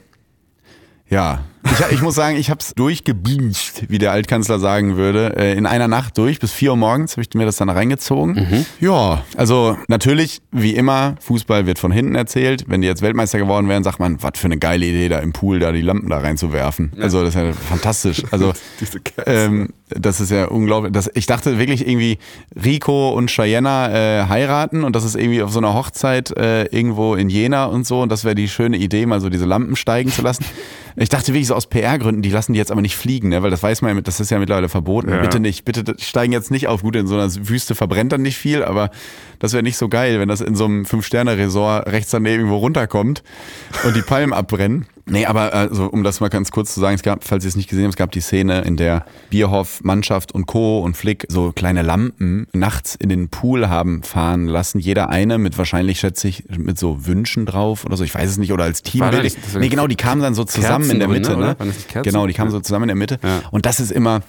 Ja, ich, ich muss sagen, ich habe es durchgebinged, wie der Altkanzler sagen würde. Äh, in einer Nacht durch, bis 4 Uhr morgens habe ich mir das dann reingezogen. Mhm. Ja, also natürlich, wie immer, Fußball wird von hinten erzählt. Wenn die jetzt Weltmeister geworden wären, sagt man, was für eine geile Idee, da im Pool da die Lampen da reinzuwerfen. Ja. Also das ist ja fantastisch. Also ähm, das ist ja unglaublich. Das, ich dachte wirklich irgendwie, Rico und Cheyenne äh, heiraten und das ist irgendwie auf so einer Hochzeit äh, irgendwo in Jena und so. Und das wäre die schöne Idee, mal so diese Lampen steigen zu lassen. Ich dachte wirklich so aus PR-Gründen, die lassen die jetzt aber nicht fliegen, ne? weil das weiß man ja, das ist ja mittlerweile verboten. Ja. Bitte nicht, bitte steigen jetzt nicht auf. Gut, in so einer Wüste verbrennt dann nicht viel, aber das wäre nicht so geil, wenn das in so einem Fünf-Sterne-Resort rechts daneben irgendwo runterkommt und die Palmen abbrennen. Nee, aber also, um das mal ganz kurz zu sagen, es gab, falls ihr es nicht gesehen habt, es gab die Szene, in der Bierhoff, Mannschaft und Co. und Flick so kleine Lampen nachts in den Pool haben fahren lassen. Jeder eine mit wahrscheinlich, schätze ich, mit so Wünschen drauf oder so. Ich weiß es nicht. Oder als Team. Nee, genau, die kamen dann so zusammen Kerzen in der Mitte. Ne? ne? Genau, die kamen so zusammen in der Mitte. Ja. Und das ist immer,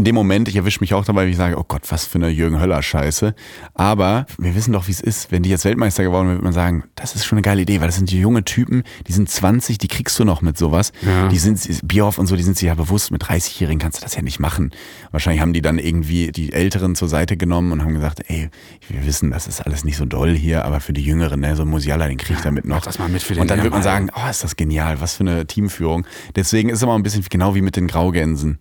in dem Moment, ich erwische mich auch dabei, wie ich sage, oh Gott, was für eine Jürgen Höller-Scheiße. Aber wir wissen doch, wie es ist. Wenn die jetzt Weltmeister geworden wären, würde man sagen, das ist schon eine geile Idee, weil das sind die junge Typen, die sind 20, die kriegst du noch mit sowas. Ja. Die sind, Bierhoff und so, die sind sich ja bewusst, mit 30-Jährigen kannst du das ja nicht machen. Wahrscheinlich haben die dann irgendwie die Älteren zur Seite genommen und haben gesagt, ey, wir wissen, das ist alles nicht so doll hier, aber für die Jüngeren, ne, so Musiala, den krieg ich damit noch. Das mal mit für den Und dann wird man sagen, oh, ist das genial, was für eine Teamführung. Deswegen ist es immer ein bisschen genau wie mit den Graugänsen.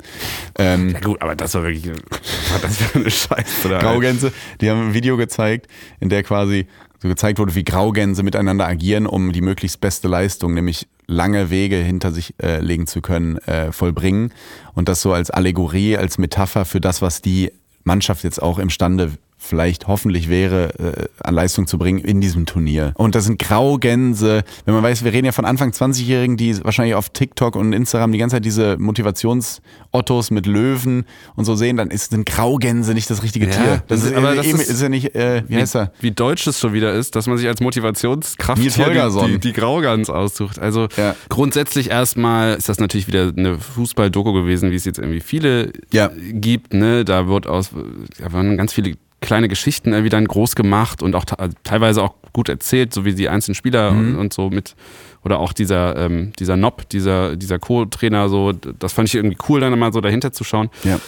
Ähm, ja gut, aber das war wirklich, was für eine Scheiße. Graugänse, die haben ein Video gezeigt, in der quasi so gezeigt wurde, wie Graugänse miteinander agieren, um die möglichst beste Leistung, nämlich lange Wege hinter sich äh, legen zu können, äh, vollbringen. Und das so als Allegorie, als Metapher für das, was die Mannschaft jetzt auch imstande vielleicht hoffentlich wäre, äh, an Leistung zu bringen in diesem Turnier. Und das sind Graugänse. Wenn man weiß, wir reden ja von Anfang 20-Jährigen, die wahrscheinlich auf TikTok und Instagram die ganze Zeit diese Motivationsottos mit Löwen und so sehen, dann ist, sind Graugänse nicht das richtige ja, Tier. Das, ist, aber das ist, ist, ja nicht, äh, wie, wie heißt er? Wie deutsch es schon wieder ist, dass man sich als Motivationskraft die, die, die Graugans aussucht. Also ja. grundsätzlich erstmal ist das natürlich wieder eine Fußball-Doku gewesen, wie es jetzt irgendwie viele ja. gibt. Ne? Da wird aus, da waren ganz viele kleine Geschichten irgendwie dann groß gemacht und auch teilweise auch gut erzählt, so wie die einzelnen Spieler mhm. und, und, so mit oder auch dieser ähm, dieser Nob, dieser dieser Co-Trainer so, das fand ich irgendwie cool dann mal so dahinter zu schauen. Ja.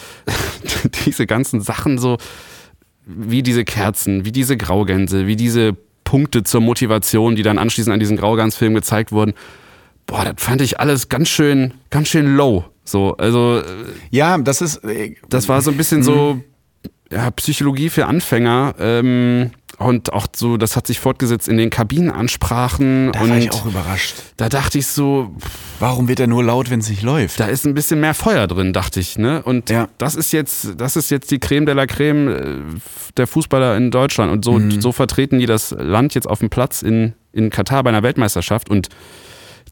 diese ganzen Sachen so wie diese Kerzen, wie diese Graugänse, wie diese Punkte zur Motivation, die dann anschließend an diesen Graugans-Film gezeigt wurden. Boah, das fand ich alles ganz schön, ganz schön low. So, also. Äh, ja, das ist. Äh, das war so ein bisschen so mhm ja, Psychologie für Anfänger. Ähm, und auch so, das hat sich fortgesetzt in den Kabinenansprachen. Da und war ich auch überrascht. Da dachte ich so, warum wird er nur laut, wenn es nicht läuft? Da ist ein bisschen mehr Feuer drin, dachte ich. Ne? Und ja. das ist jetzt, das ist jetzt die Creme de la Creme äh, der Fußballer in Deutschland. Und so, mhm. so vertreten die das Land jetzt auf dem Platz in, in Katar bei einer Weltmeisterschaft. Und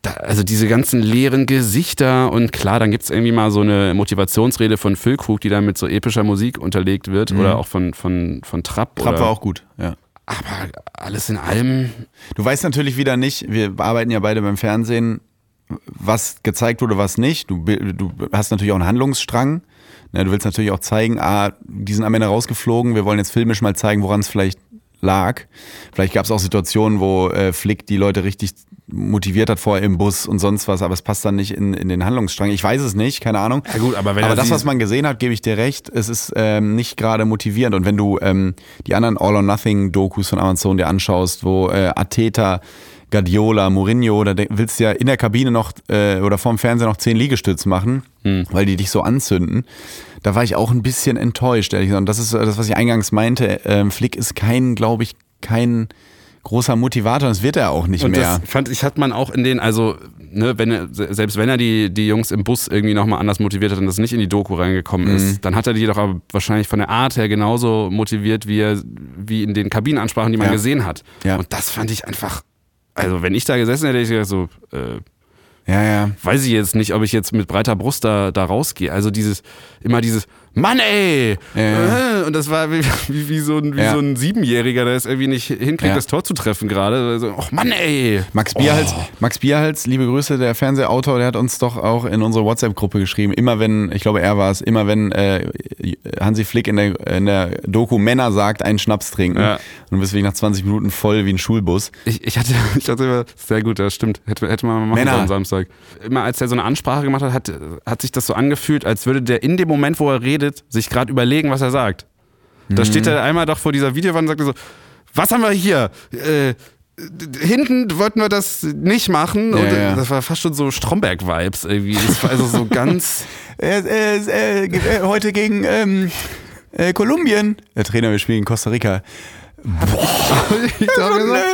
da, also diese ganzen leeren Gesichter und klar, dann gibt es irgendwie mal so eine Motivationsrede von Füllkrug, die dann mit so epischer Musik unterlegt wird mhm. oder auch von, von, von Trapp. Trapp oder, war auch gut, ja. Aber alles in allem. Du weißt natürlich wieder nicht, wir arbeiten ja beide beim Fernsehen, was gezeigt wurde, was nicht. Du, du hast natürlich auch einen Handlungsstrang. Du willst natürlich auch zeigen, ah, die sind am Ende rausgeflogen, wir wollen jetzt filmisch mal zeigen, woran es vielleicht lag. Vielleicht gab es auch Situationen, wo äh, Flick die Leute richtig motiviert hat vorher im Bus und sonst was, aber es passt dann nicht in, in den Handlungsstrang. Ich weiß es nicht, keine Ahnung. Ja gut, aber wenn aber das, was man gesehen hat, gebe ich dir recht, es ist ähm, nicht gerade motivierend. Und wenn du ähm, die anderen All-or-Nothing-Dokus von Amazon dir anschaust, wo äh, Ateta Guardiola, Mourinho, da willst du ja in der Kabine noch äh, oder vorm Fernseher noch zehn Liegestütze machen, hm. weil die dich so anzünden. Da war ich auch ein bisschen enttäuscht, ehrlich gesagt. Und das ist das, was ich eingangs meinte. Ähm, Flick ist kein, glaube ich, kein großer Motivator, das wird er auch nicht und mehr. Das fand ich, hat man auch in den, also, ne, wenn er, selbst wenn er die, die Jungs im Bus irgendwie nochmal anders motiviert hat und das nicht in die Doku reingekommen mhm. ist, dann hat er die doch aber wahrscheinlich von der Art her genauso motiviert, wie er, wie in den Kabinenansprachen, die man ja. gesehen hat. Ja. Und das fand ich einfach, also wenn ich da gesessen hätte, hätte ich gesagt so, äh, ja, ja. Weiß ich jetzt nicht, ob ich jetzt mit breiter Brust da, da rausgehe. Also dieses, immer dieses, Mann ey! Ja. Äh, Und das war wie, wie, wie, so, ein, wie Ja. so ein Siebenjähriger, der es irgendwie nicht hinkriegt, Ja. das Tor zu treffen gerade. So, ach Mann ey! Max Bierhals, Max Bierhals, liebe Grüße, der Fernsehautor, der hat uns doch auch in unsere WhatsApp-Gruppe geschrieben. Immer wenn, ich glaube, er war es, immer wenn äh, Hansi Flick in der, in der Doku Männer sagt, einen Schnaps trinken. Ja. Und du bist wirklich nach 20 Minuten voll wie ein Schulbus. Ich, ich, hatte, ich hatte immer, sehr gut, das stimmt. Hätte, hätte man mal machen Männer. sollen am Samstag. Immer als er so eine Ansprache gemacht hat, hat, hat sich das so angefühlt, als würde der in dem Moment, wo er redet, sich gerade überlegen, was er sagt. Da steht Mhm. er einmal doch vor dieser Videowand und sagt so, was haben wir hier? Äh, hinten wollten wir das nicht machen. und Ja, ja. das war fast schon so Stromberg-Vibes irgendwie. Das war also so ganz. Äh, äh, heute gegen ähm, äh, Kolumbien. Der Trainer, wir spielen gegen Costa Rica. ich glaube,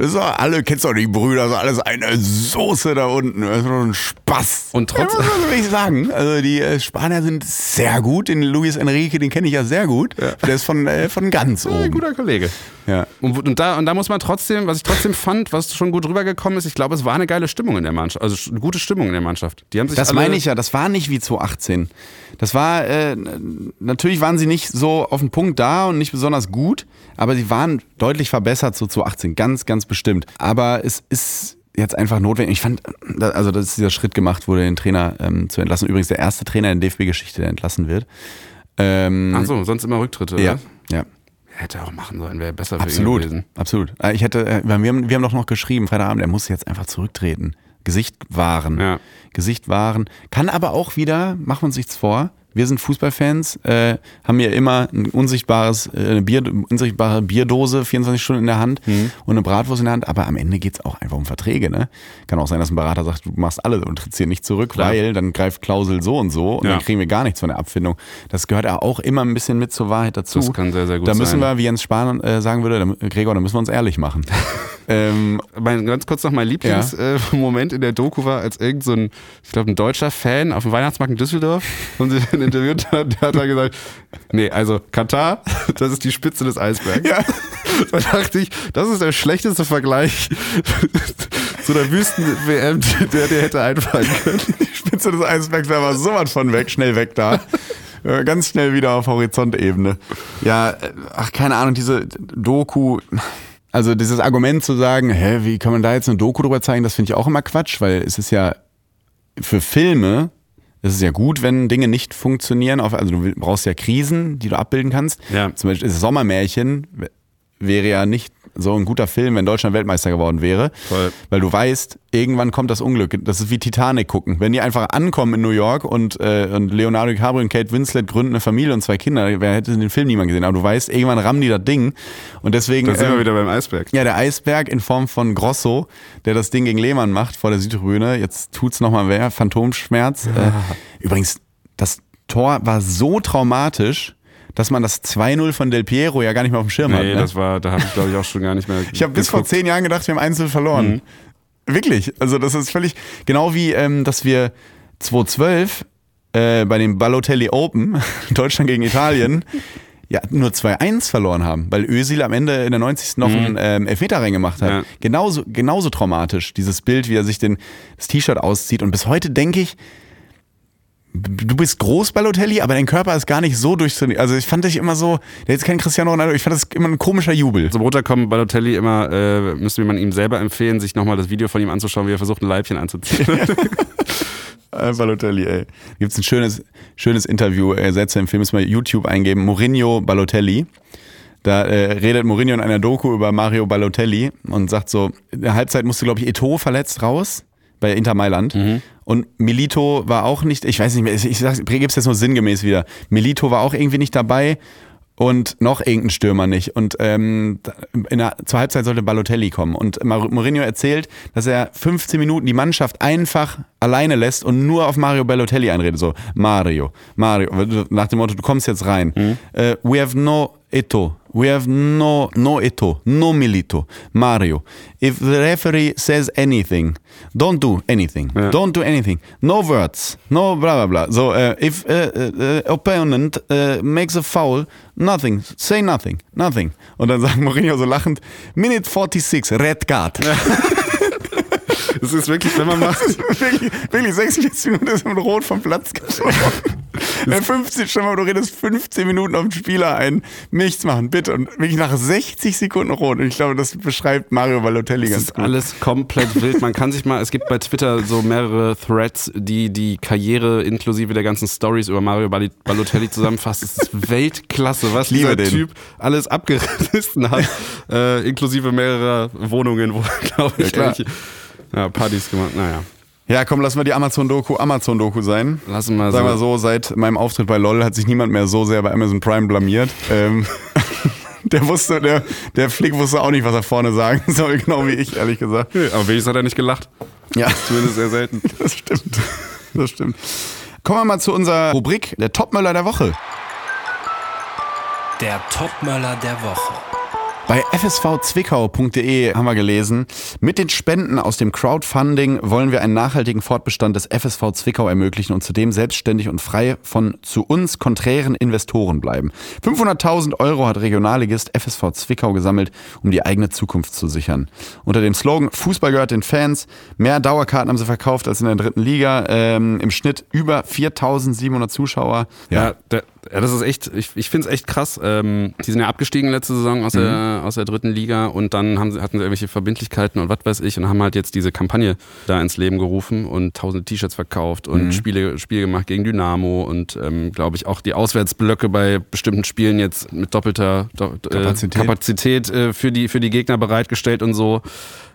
Das ist doch alle, kennst doch die Brüder, so alles eine Soße da unten. Das ist doch ein Spaß. Und trotz- Ja, was soll ich sagen? Also die äh, Spanier sind sehr gut. Den Luis Enrique, den kenne ich ja sehr gut. Der ist von, äh, von ganz ein oben. guter Kollege. Ja. Und, und, da, und da muss man trotzdem, was ich trotzdem fand, was schon gut rübergekommen ist, ich glaube, es war eine geile Stimmung in der Mannschaft. Also eine gute Stimmung in der Mannschaft. Die haben sich Das meine ich ja, das war nicht wie 2018. Das war, äh, natürlich waren sie nicht so auf den Punkt da und nicht besonders gut, aber sie waren deutlich verbessert zu 2018, ganz, ganz bestimmt. Aber es ist jetzt einfach notwendig. Ich fand, also dass dieser Schritt gemacht wurde, den Trainer ähm, zu entlassen. Übrigens der erste Trainer in DFB-Geschichte, der entlassen wird. Ähm, Ach so, sonst immer Rücktritte. ja, oder? ja. Hätte auch machen sollen, wäre besser für ihn Absolut, gewesen. absolut. Äh, Ich hätte, äh, wir haben, wir haben doch noch geschrieben, Freitagabend, er muss jetzt einfach zurücktreten. Gesicht wahren. Ja. Gesicht wahren. Kann aber auch wieder, machen wir uns nichts vor, wir sind Fußballfans, äh, haben ja immer ein unsichtbares, äh, eine Bier, unsichtbare Bierdose 24 Stunden in der Hand Mhm. und eine Bratwurst in der Hand, aber am Ende geht's auch einfach um Verträge. Ne? Kann auch sein, dass ein Berater sagt, du machst alle und trittst hier nicht zurück, Klar. weil dann greift Klausel so und so und Ja. dann kriegen wir gar nichts von der Abfindung. Das gehört ja auch immer ein bisschen mit zur Wahrheit dazu. Das kann sehr, sehr gut Da müssen sein. wir, wie Jens Spahn äh, sagen würde, Gregor, da müssen wir uns ehrlich machen. ähm, Mein, ganz kurz noch mein Lieblingsmoment äh, Moment in der Doku war, als irgend so ein, ich glaube, ein deutscher Fan auf dem Weihnachtsmarkt in Düsseldorf und sie ihn interviewt hat, der hat dann gesagt, nee, also Katar, das ist die Spitze des Eisbergs. Ja. Da dachte ich, das ist der schlechteste Vergleich zu der Wüsten-WM, der dir hätte einfallen können. die Spitze des Eisbergs wäre aber sowas von weg, schnell weg da. Äh, Ganz schnell wieder auf Horizontebene. Ja, äh, ach, keine Ahnung, diese Doku, also dieses Argument zu sagen, hä, wie kann man da jetzt eine Doku drüber zeigen, das finde ich auch immer Quatsch, weil es ist ja für Filme, es ist ja gut, wenn Dinge nicht funktionieren, also du brauchst ja Krisen, die du abbilden kannst. Ja. Zum Beispiel das Sommermärchen wäre ja nicht so ein guter Film, wenn Deutschland Weltmeister geworden wäre. Voll. Weil du weißt, irgendwann kommt das Unglück. Das ist wie Titanic gucken. Wenn die einfach ankommen in New York und, äh, und Leonardo DiCaprio und Kate Winslet gründen eine Familie und zwei Kinder, wer hätte den Film niemand gesehen? Aber du weißt, irgendwann rammen die das Ding. Und deswegen. Da sind ähm, wir wieder beim Eisberg. ja, der Eisberg in Form von Grosso, der das Ding gegen Lehmann macht vor der Südtribüne. Jetzt tut's nochmal wer. Phantomschmerz. Äh, übrigens, das Tor war so traumatisch, dass man das 2-0 von Del Piero ja gar nicht mehr auf dem Schirm hat. Nee, Ne? das war, da habe ich glaube ich auch schon gar nicht mehr. Ich habe bis vor zehn Jahren gedacht, wir haben Einzel verloren. Mhm. Wirklich. Also das ist völlig genau wie, ähm, dass wir 2012 äh, bei dem Balotelli Open, Deutschland gegen Italien, ja, nur 2-1 verloren haben, weil Özil am Ende in der 90. noch einen ähm, Elfmeter reingemacht hat. Mhm. Ja. Genauso, genauso traumatisch, dieses Bild, wie er sich den, das T-Shirt auszieht. Und bis heute denke ich, du bist groß, Balotelli, aber dein Körper ist gar nicht so durchtrainiert. Also ich fand dich immer so, der ist kein Cristiano Ronaldo, ich fand das immer ein komischer Jubel. Zum Runterkommen Balotelli immer, äh, müsste man ihm selber empfehlen, sich nochmal das Video von ihm anzuschauen, wie er versucht, ein Leibchen anzuziehen. Äh, Balotelli, ey. Gibt's ein schönes, schönes Interview, äh, Sätze im Film, müssen wir YouTube eingeben. Mourinho Balotelli. Da äh, redet Mourinho in einer Doku über Mario Balotelli und sagt so, in der Halbzeit musste, glaube ich, Eto verletzt raus bei Inter Mailand. Und Milito war auch nicht, ich weiß nicht mehr, ich, ich sag's, gib's jetzt nur sinngemäß wieder. Milito war auch irgendwie nicht dabei und noch irgendein Stürmer nicht. Und ähm, in der, zur Halbzeit sollte Balotelli kommen. Und Mourinho erzählt, dass er 15 Minuten die Mannschaft einfach alleine lässt und nur auf Mario Balotelli einredet. So, Mario, Mario, nach dem Motto, du kommst jetzt rein. Äh, we have no Eto. We have no, no Eto, no Milito. Mario, if the referee says anything, don't do anything. Ja. Don't do anything. No words. No blah blah blah. So, uh, if uh, uh, opponent uh, makes a foul, nothing. Say nothing. Nothing. Und dann sagt Mourinho so lachend, Minute 46, Red Card. Das ist wirklich, wenn man macht. wirklich, wirklich 46 Minuten ist im Rot vom Platz. Äh, 15, stell mal, du redest 15 Minuten auf den Spieler ein. Nichts machen, bitte. Und wirklich nach 60 Sekunden rot. Und ich glaube, das beschreibt Mario Balotelli Das ganz ist gut. alles komplett wild. Man kann sich mal, es gibt bei Twitter so mehrere Threads, die die Karriere inklusive der ganzen Stories über Mario Balotelli zusammenfasst. Es ist Weltklasse, was dieser den. Typ alles abgerissen hat, äh, inklusive mehrerer Wohnungen, wo, glaube ich, Ja, ja, Partys gemacht. Naja, Ja, komm, lassen wir die Amazon-Doku Amazon-Doku sein. lassen wir Sagen wir so. so, seit meinem Auftritt bei LOL hat sich niemand mehr so sehr bei Amazon Prime blamiert. Ähm, der wusste, der, der Flick wusste auch nicht, was er vorne sagen soll, genau wie ich, ehrlich gesagt. Aber wenigstens hat er nicht gelacht. Ja, Zumindest sehr selten. das stimmt. Das stimmt. Kommen wir mal zu unserer Rubrik, der Topmöller der Woche. Der Topmöller der Woche. Bei fsvzwickau.de haben wir gelesen, mit den Spenden aus dem Crowdfunding wollen wir einen nachhaltigen Fortbestand des FSV Zwickau ermöglichen und zudem selbstständig und frei von zu uns konträren Investoren bleiben. 500.000 Euro hat Regionalligist FSV Zwickau gesammelt, um die eigene Zukunft zu sichern. Unter dem Slogan Fußball gehört den Fans. Mehr Dauerkarten haben sie verkauft als in der dritten Liga. Ähm, Im Schnitt über 4.700 Zuschauer. Ja, der, ja, das ist echt, ich, ich finde es echt krass. Ähm, die sind ja abgestiegen letzte Saison aus, der, aus der dritten Liga und dann haben sie, hatten sie irgendwelche Verbindlichkeiten und was weiß ich und haben halt jetzt diese Kampagne da ins Leben gerufen und tausende T-Shirts verkauft und Spiele, Spiele gemacht gegen Dynamo und ähm, glaube ich auch die Auswärtsblöcke bei bestimmten Spielen jetzt mit doppelter do, äh, Kapazität. Kapazität äh, für, die, für die Gegner bereitgestellt und so.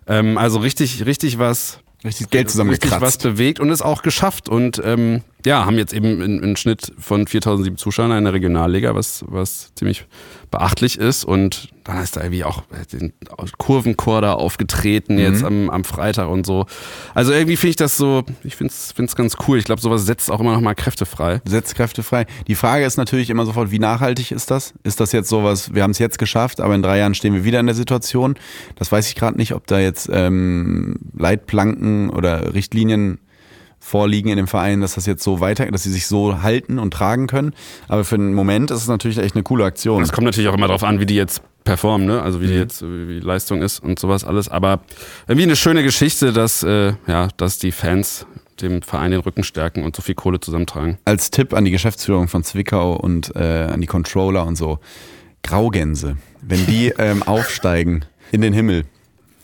Ähm, also richtig, richtig was Richtig Geld richtig was zusammengekratzt. bewegt und es auch geschafft und ähm, ja, haben jetzt eben einen Schnitt von 4007 Zuschauern in der Regionalliga, was, was ziemlich beachtlich ist und dann ist da irgendwie auch den Kurvenchor da aufgetreten jetzt am, am Freitag und so. Also irgendwie finde ich das so, ich finde es ganz cool. Ich glaube, sowas setzt auch immer noch mal Kräfte frei. Setzt Kräfte frei. Die Frage ist natürlich immer sofort, wie nachhaltig ist das? Ist das jetzt sowas, wir haben es jetzt geschafft, aber in drei Jahren stehen wir wieder in der Situation? Das weiß ich gerade nicht, ob da jetzt ähm, Leitplanken oder Richtlinien vorliegen in dem Verein, dass das jetzt so weiter, dass sie sich so halten und tragen können. Aber für den Moment ist es natürlich echt eine coole Aktion. Es kommt natürlich auch immer darauf an, wie die jetzt performen, ne? Also wie die jetzt, wie die Leistung ist und sowas alles. Aber irgendwie eine schöne Geschichte, dass, äh, ja, dass die Fans dem Verein den Rücken stärken und so viel Kohle zusammentragen. Als Tipp an die Geschäftsführung von Zwickau und äh, an die Controller und so, Graugänse, wenn die ähm, aufsteigen in den Himmel,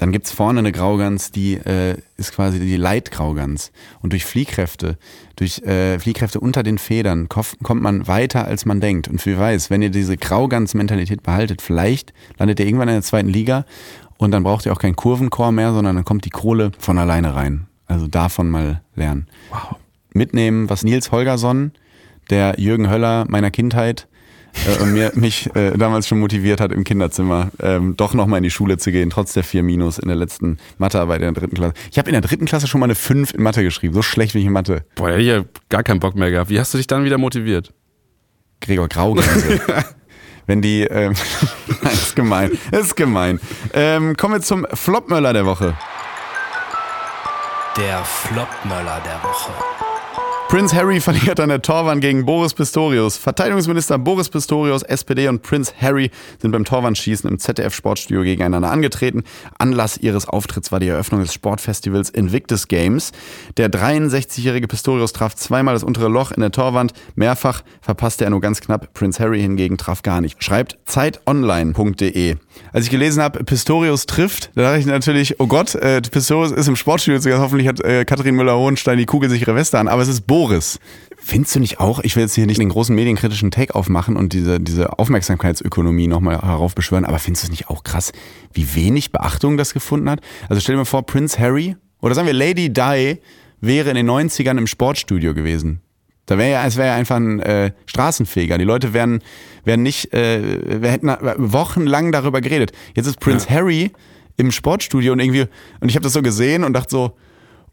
dann gibt's vorne eine Graugans, die äh, ist quasi die Leitgraugans. Und durch Fliehkräfte, durch äh, Fliehkräfte unter den Federn kommt man weiter, als man denkt. Und wer weiß, wenn ihr diese Graugans-Mentalität behaltet, vielleicht landet ihr irgendwann in der zweiten Liga und dann braucht ihr auch keinen Kurvenchor mehr, sondern dann kommt die Kohle von alleine rein. Also davon mal lernen. Wow. Mitnehmen, was Nils Holgersson, der Jürgen Höller meiner Kindheit, äh, und mir, mich äh, damals schon motiviert hat im Kinderzimmer, ähm, doch nochmal in die Schule zu gehen, trotz der vier Minus in der letzten Mathearbeit in der dritten Klasse. Ich habe in der dritten Klasse schon mal eine fünf in Mathe geschrieben. So schlecht bin ich in Mathe. Boah, da hätte ich ja gar keinen Bock mehr gehabt. Wie hast du dich dann wieder motiviert? Gregor Graugänse. Wenn die, ähm, nein, ist gemein, ist gemein. Ähm, kommen wir zum Flopmöller der Woche. Der Flopmöller der Woche. Prince Harry verliert an der Torwand gegen Boris Pistorius. Verteidigungsminister Boris Pistorius, SPD und Prince Harry sind beim Torwandschießen im ZDF Sportstudio gegeneinander angetreten. Anlass ihres Auftritts war die Eröffnung des Sportfestivals Invictus Games. Der 63-jährige Pistorius traf zweimal das untere Loch in der Torwand. Mehrfach verpasste er nur ganz knapp. Prince Harry hingegen traf gar nicht. Schreibt zeitonline.de. Als ich gelesen habe, Pistorius trifft, da dachte ich natürlich, oh Gott, äh, Pistorius ist im Sportstudio. Hoffentlich hat äh, Katharin Müller-Hohenstein die kugelsichere Weste an. Aber es ist Boris. Findest du nicht auch, ich will jetzt hier nicht den großen medienkritischen Take aufmachen und diese, diese Aufmerksamkeitsökonomie nochmal heraufbeschwören, aber findest du es nicht auch krass, wie wenig Beachtung das gefunden hat? Also stell dir mal vor, Prince Harry oder sagen wir Lady Di wäre in den 90ern im Sportstudio gewesen. Da wäre ja, es wäre ja einfach ein äh, Straßenfeger. Die Leute wären, wären nicht, äh, wir hätten wochenlang darüber geredet. Jetzt ist Prince Harry im Sportstudio und irgendwie, und ich habe das so gesehen und dachte so,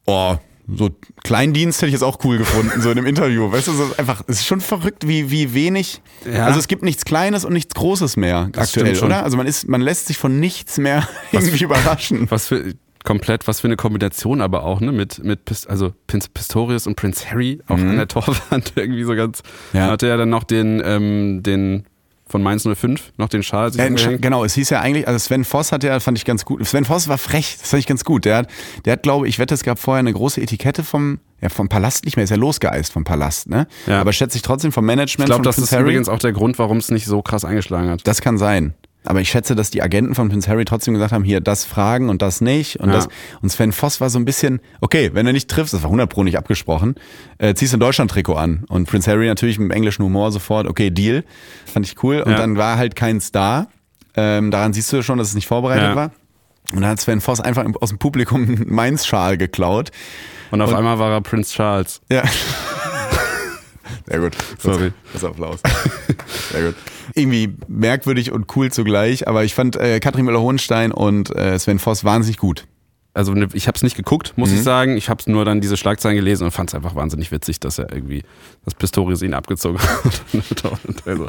oh, so Kleindienst hätte ich jetzt auch cool gefunden, so in einem Interview. Weißt du, so einfach, es ist schon verrückt, wie, wie wenig. Ja. Also es gibt nichts Kleines und nichts Großes mehr Das aktuell, oder? Also man ist, man lässt sich von nichts mehr irgendwie überraschen. Was für komplett, was für eine Kombination aber auch, ne? Mit, mit Pis- also Pistorius und Prince Harry auch an der Torwand irgendwie so ganz. Ja. Dann hatte er dann noch den, ähm, den von Mainz 05 noch den Schal Äh, genau, es hieß ja eigentlich, also Sven Voss hat ja, fand ich ganz gut. Sven Voss war frech, das fand ich ganz gut. Der hat, der hat, glaube ich, wette, es gab vorher eine große Etikette vom, ja, vom Palast nicht mehr, ist ja losgeeist vom Palast, ne? Ja. Aber schätze ich trotzdem vom Management Ich glaube, das Prince ist Harry. übrigens auch der Grund, warum es nicht so krass eingeschlagen hat. Das kann sein. Aber ich schätze, dass die Agenten von Prince Harry trotzdem gesagt haben, hier das fragen und das nicht. Und, Ja. das, und Sven Voss war so ein bisschen, okay, wenn du nicht triffst, das war 100 Pro nicht abgesprochen, äh, ziehst du ein Deutschland-Trikot an. Und Prince Harry natürlich mit dem englischen Humor sofort, okay, Deal. Fand ich cool. Und Ja. dann war halt kein Star. Ähm, daran siehst du schon, dass es nicht vorbereitet Ja. war. Und dann hat Sven Voss einfach aus dem Publikum einen Mainz-Schal geklaut. Und auf Und- einmal war er Prince Charles. Ja. Sehr gut. Sorry. Das Applaus. Sehr gut. Irgendwie merkwürdig und cool zugleich, aber ich fand äh, Katrin Müller-Hohenstein und äh, Sven Voss wahnsinnig gut. Also ne, ich habe es nicht geguckt, muss Mhm. ich sagen. Ich habe nur dann diese Schlagzeilen gelesen und fand es einfach wahnsinnig witzig, dass er irgendwie, dass Pistorius ihn abgezogen hat. also,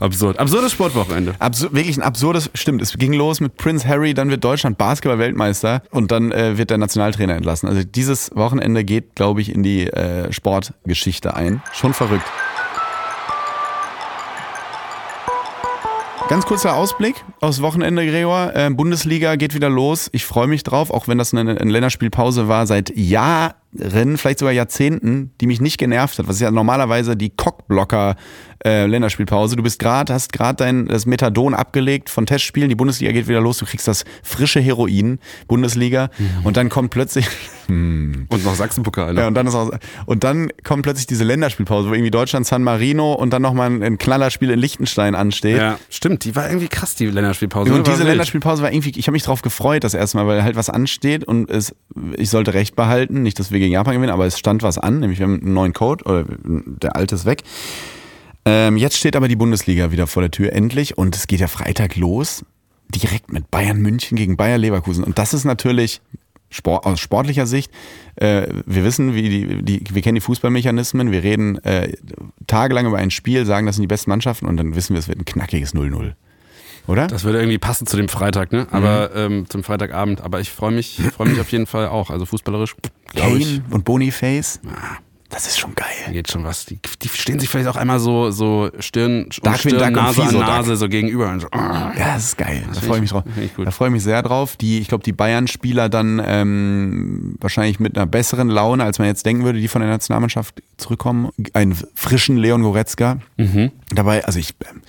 absurd. Absurdes Sportwochenende. Absur wirklich ein absurdes, stimmt, es ging los mit Prince Harry, dann wird Deutschland Basketball-Weltmeister und dann äh, wird der Nationaltrainer entlassen. Also dieses Wochenende geht, glaube ich, in die äh, Sportgeschichte ein. Schon verrückt. Ganz kurzer Ausblick aufs Wochenende, Gregor. Ähm, Bundesliga geht wieder los. Ich freue mich drauf, auch wenn das eine, eine Länderspielpause war seit Jahren, vielleicht sogar Jahrzehnten, die mich nicht genervt hat. Was ist ja normalerweise die Cockblocker äh, Länderspielpause. Du bist gerade, hast gerade dein das Methadon abgelegt von Testspielen. Die Bundesliga geht wieder los. Du kriegst das frische Heroin, Bundesliga, und dann kommt plötzlich Und noch Sachsenpokal. Ne? ja, und dann ist auch, und dann kommt plötzlich diese Länderspielpause, wo irgendwie Deutschland San Marino und dann nochmal ein, ein Knallerspiel in Liechtenstein ansteht. Ja, stimmt. Die war irgendwie krass, die Länderspielpause. Und diese. Länderspielpause war irgendwie, ich habe mich drauf gefreut, das erste Mal, weil halt was ansteht und es, ich sollte Recht behalten, nicht, dass wir gegen Japan gewinnen, aber es stand was an, nämlich wir haben einen neuen Code oder der alte ist weg. Ähm, jetzt steht aber die Bundesliga wieder vor der Tür, endlich, und es geht ja Freitag los, direkt mit Bayern München gegen Bayer Leverkusen. Und das ist natürlich Sport, aus sportlicher Sicht, äh, wir wissen, wie die, die, wir kennen die Fußballmechanismen, wir reden äh, tagelang über ein Spiel, sagen, das sind die besten Mannschaften und dann wissen wir, es wird ein knackiges 0-0. Oder? Das würde irgendwie passen zu dem Freitag, ne? Aber Mhm. ähm, zum Freitagabend. Aber ich freue mich, ich freue mich auf jeden Fall auch. Also fußballerisch, Kane und Boniface. Das ist schon geil. geht schon was. Die, die stehen sich vielleicht auch einmal so, so Stirn, und Darkwing Stirn Duck und Nase an Fiso Duck. Nase so gegenüber. Und so. Ja, das ist geil. Da find freue ich mich ich- drauf. Da freue ich mich sehr drauf. Die, ich glaube, die Bayern-Spieler dann ähm, wahrscheinlich mit einer besseren Laune, als man jetzt denken würde, die von der Nationalmannschaft zurückkommen. Einen frischen Leon Goretzka Mhm. dabei. Also ich, ähm,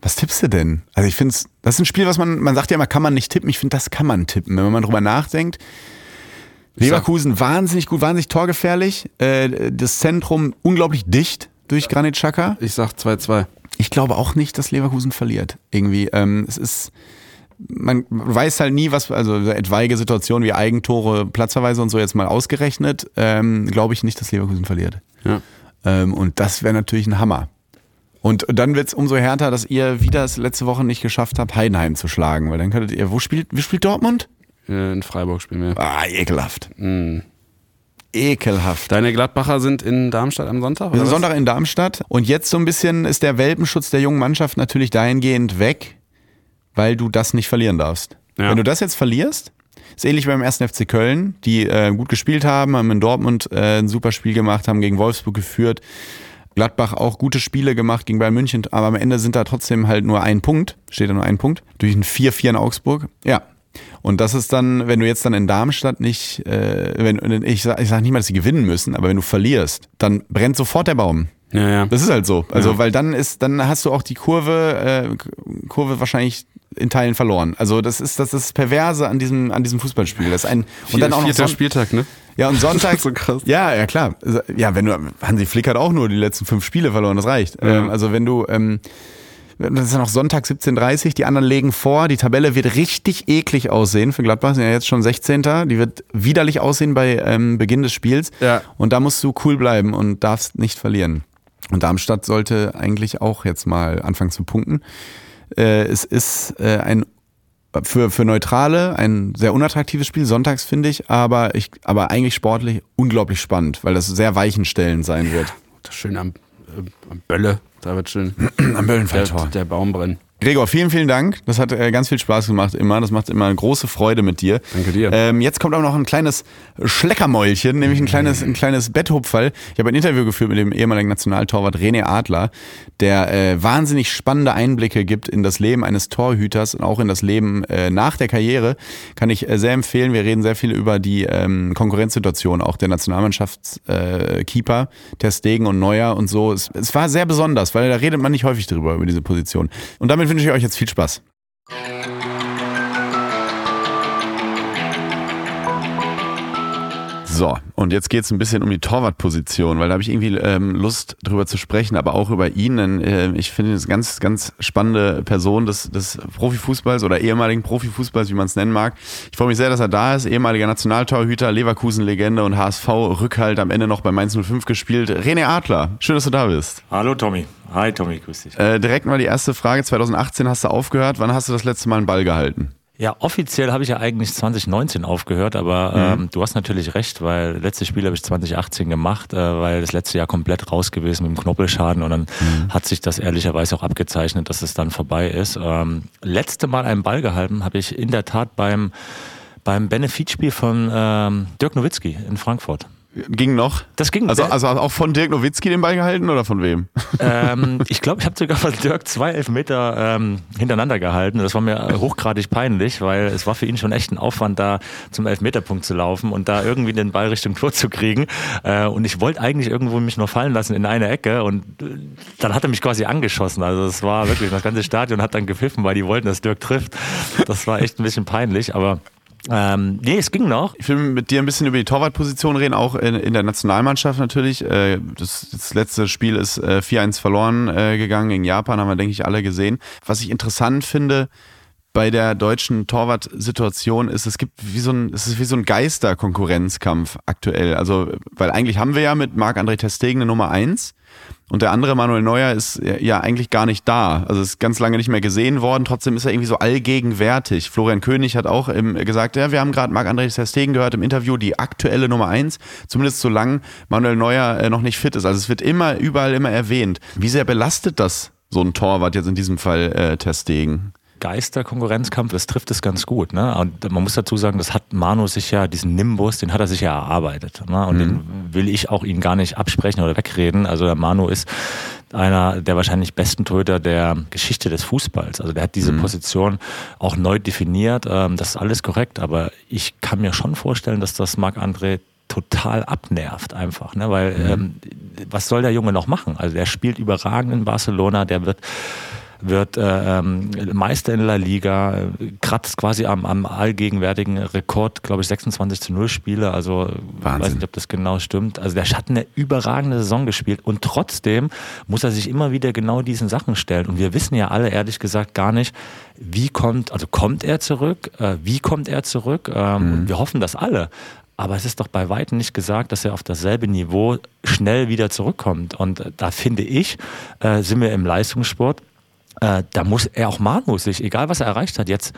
was tippst du denn? Also ich finde es, das ist ein Spiel, was man, man sagt ja immer, kann man nicht tippen. Ich finde, das kann man tippen, wenn man drüber nachdenkt. Leverkusen wahnsinnig gut, wahnsinnig torgefährlich. Äh, das Zentrum unglaublich dicht durch Granit Xhaka. Ich sag 2-2. Ich glaube auch nicht, dass Leverkusen verliert. Irgendwie, ähm, es ist, man weiß halt nie, was, also so etwaige Situationen wie Eigentore, Platzverweise und so jetzt mal ausgerechnet, ähm, glaube ich nicht, dass Leverkusen verliert. Ja. Ähm, und das wäre natürlich ein Hammer. Und dann wird es umso härter, dass ihr wieder es letzte Woche nicht geschafft habt, Heidenheim zu schlagen, weil dann könntet ihr, wo spielt, wie spielt Dortmund? Äh, In Freiburg spielen wir. Ah, ekelhaft. Mhm. Ekelhaft. Deine Gladbacher sind in Darmstadt am Sonntag? Wir sind? Sonntag in Darmstadt und jetzt so ein bisschen ist der Welpenschutz der jungen Mannschaft natürlich dahingehend weg, weil du das nicht verlieren darfst. Ja. Wenn du das jetzt verlierst, ist ähnlich beim 1. FC Köln, die äh, gut gespielt haben, haben in Dortmund äh, ein super Spiel gemacht, haben gegen Wolfsburg geführt. Gladbach auch gute Spiele gemacht gegen Bayern München, aber am Ende sind da trotzdem halt nur ein Punkt, steht da nur ein Punkt, durch ein 4-4 in Augsburg. Ja. Und das ist dann, wenn du jetzt dann in Darmstadt nicht, äh, wenn, ich sag, ich sag nicht mal, dass sie gewinnen müssen, aber wenn du verlierst, dann brennt sofort der Baum. Ja, ja. Das ist halt so. Also, Ja. weil dann ist, dann hast du auch die Kurve, äh, Kurve wahrscheinlich in Teilen verloren. Also das ist das ist Perverse an diesem an diesem Fußballspiel. Das ist ein und dann auch noch Vierter Son Spieltag, ne? ja und Sonntag So krass. ja ja klar ja wenn du Hansi Flick hat auch nur die letzten fünf Spiele verloren das reicht Ja. ähm, also wenn du ähm, das ist ja noch Sonntag 17.30 die anderen legen vor, die Tabelle wird richtig eklig aussehen für Gladbach, sind ja jetzt schon 16. Die wird widerlich aussehen bei ähm, Beginn des Spiels. Ja. Und da musst du cool bleiben und darfst nicht verlieren. Und Darmstadt sollte eigentlich auch jetzt mal anfangen zu punkten. Äh, es ist äh, ein für, für Neutrale ein sehr unattraktives Spiel, sonntags finde ich, aber ich, aber eigentlich sportlich unglaublich spannend, weil das sehr weichenstellend sein wird. Das schön am, äh, am Bölle. Da wird schön Am der, der Baum brennen. Gregor, vielen, vielen Dank. Das hat äh, ganz viel Spaß gemacht immer. Das macht immer eine große Freude mit dir. Danke dir. Ähm, jetzt kommt auch noch ein kleines Schleckermäulchen, nämlich ein kleines, ein kleines Betthupferl. Ich habe ein Interview geführt mit dem ehemaligen Nationaltorwart René Adler, der äh, wahnsinnig spannende Einblicke gibt in das Leben eines Torhüters und auch in das Leben äh, nach der Karriere. Kann ich äh, sehr empfehlen. Wir reden sehr viel über die ähm, Konkurrenzsituation auch der Nationalmannschaftskeeper, äh, Ter Stegen und Neuer und so. Es, es war sehr besonders, weil da redet man nicht häufig drüber, über diese Position. Und damit wünsche ich euch jetzt viel Spaß. So, und jetzt geht es ein bisschen um die Torwartposition, weil da habe ich irgendwie ähm, Lust drüber zu sprechen, aber auch über ihn. Denn, äh, ich finde, es eine ganz, ganz spannende Person des, des Profifußballs oder ehemaligen Profifußballs, wie man es nennen mag. Ich freue mich sehr, dass er da ist. Ehemaliger Nationaltorhüter, Leverkusen-Legende und HSV-Rückhalt am Ende noch bei Mainz 05 gespielt. René Adler, schön, dass du da bist. Hallo Tommy. Hi Tommy, grüß dich. Äh, direkt mal die erste Frage. 2018 hast du aufgehört. Wann hast du das letzte Mal einen Ball gehalten? Ja, offiziell habe ich ja eigentlich 2019 aufgehört, aber Mhm. ähm, du hast natürlich recht, weil das letzte Spiel habe ich 2018 gemacht, äh, weil das letzte Jahr komplett raus gewesen mit dem Knorpelschaden und dann Mhm. hat sich das ehrlicherweise auch abgezeichnet, dass es dann vorbei ist. Ähm, letzte Mal einen Ball gehalten habe ich in der Tat beim beim Benefitspiel von ähm, Dirk Nowitzki in Frankfurt. Ging noch? Das ging. Also, also auch von Dirk Nowitzki den Ball gehalten oder von wem? ähm, ich glaube, ich habe sogar von Dirk zwei Elfmeter ähm, hintereinander gehalten. Das war mir hochgradig peinlich, weil es war für ihn schon echt ein Aufwand, da zum Elfmeterpunkt zu laufen und da irgendwie den Ball Richtung Tor zu kriegen. Äh, und ich wollte eigentlich irgendwo mich nur fallen lassen in eine Ecke und äh, dann hat er mich quasi angeschossen. Also es war wirklich, das ganze Stadion hat dann gepfiffen, weil die wollten, dass Dirk trifft. Das war echt ein bisschen peinlich, aber ähm, nee, es ging noch. Ich will mit dir ein bisschen über die Torwartposition reden, auch in, in der Nationalmannschaft natürlich. Äh, Das, das letzte Spiel ist äh, 4-1 verloren äh, gegangen gegen Japan, haben wir, denke ich, alle gesehen. Was ich interessant finde bei der deutschen Torwartsituation ist, es gibt wie so ein, es ist wie so ein Geisterkonkurrenzkampf aktuell. Also, weil eigentlich haben wir ja mit Marc-André Testegen eine Nummer 1 und der andere Manuel Neuer ist ja eigentlich gar nicht da. Also ist ganz lange nicht mehr gesehen worden. Trotzdem ist er irgendwie so allgegenwärtig. Florian König hat auch ähm, gesagt, ja, wir haben gerade Marc-André Ter Stegen gehört im Interview, die aktuelle Nummer eins, zumindest solange Manuel Neuer äh, noch nicht fit ist. Also es wird immer, überall immer erwähnt. Wie sehr belastet das so ein Torwart jetzt in diesem Fall äh, Ter Stegen? Geisterkonkurrenzkampf, das trifft es ganz gut. Ne? Und man muss dazu sagen, das hat Manu sich ja, diesen Nimbus, den hat er sich ja erarbeitet. Ne? Und den will ich auch ihn gar nicht absprechen oder wegreden. Also der Manu ist einer der wahrscheinlich besten Torhüter der Geschichte des Fußballs. Also der hat diese Position auch neu definiert. Ähm, das ist alles korrekt, aber ich kann mir schon vorstellen, dass das Marc-André total abnervt einfach, ne? weil ähm, was soll der Junge noch machen? Also der spielt überragend in Barcelona, der wird wird äh, ähm, Meister in La Liga, äh, kratzt quasi am, am allgegenwärtigen Rekord, glaube ich, 26 zu 0 Spiele. Also Wahnsinn. weiß nicht, ob das genau stimmt. Also der hat eine überragende Saison gespielt und trotzdem muss er sich immer wieder genau diesen Sachen stellen. Und wir wissen ja alle ehrlich gesagt gar nicht, wie kommt, also kommt er zurück, äh, wie kommt er zurück? Ähm, und Wir hoffen das alle. Aber es ist doch bei weitem nicht gesagt, dass er auf dasselbe Niveau schnell wieder zurückkommt. Und äh, da finde ich, äh, sind wir im Leistungssport äh, da muss er auch Manu sich, egal was er erreicht hat, jetzt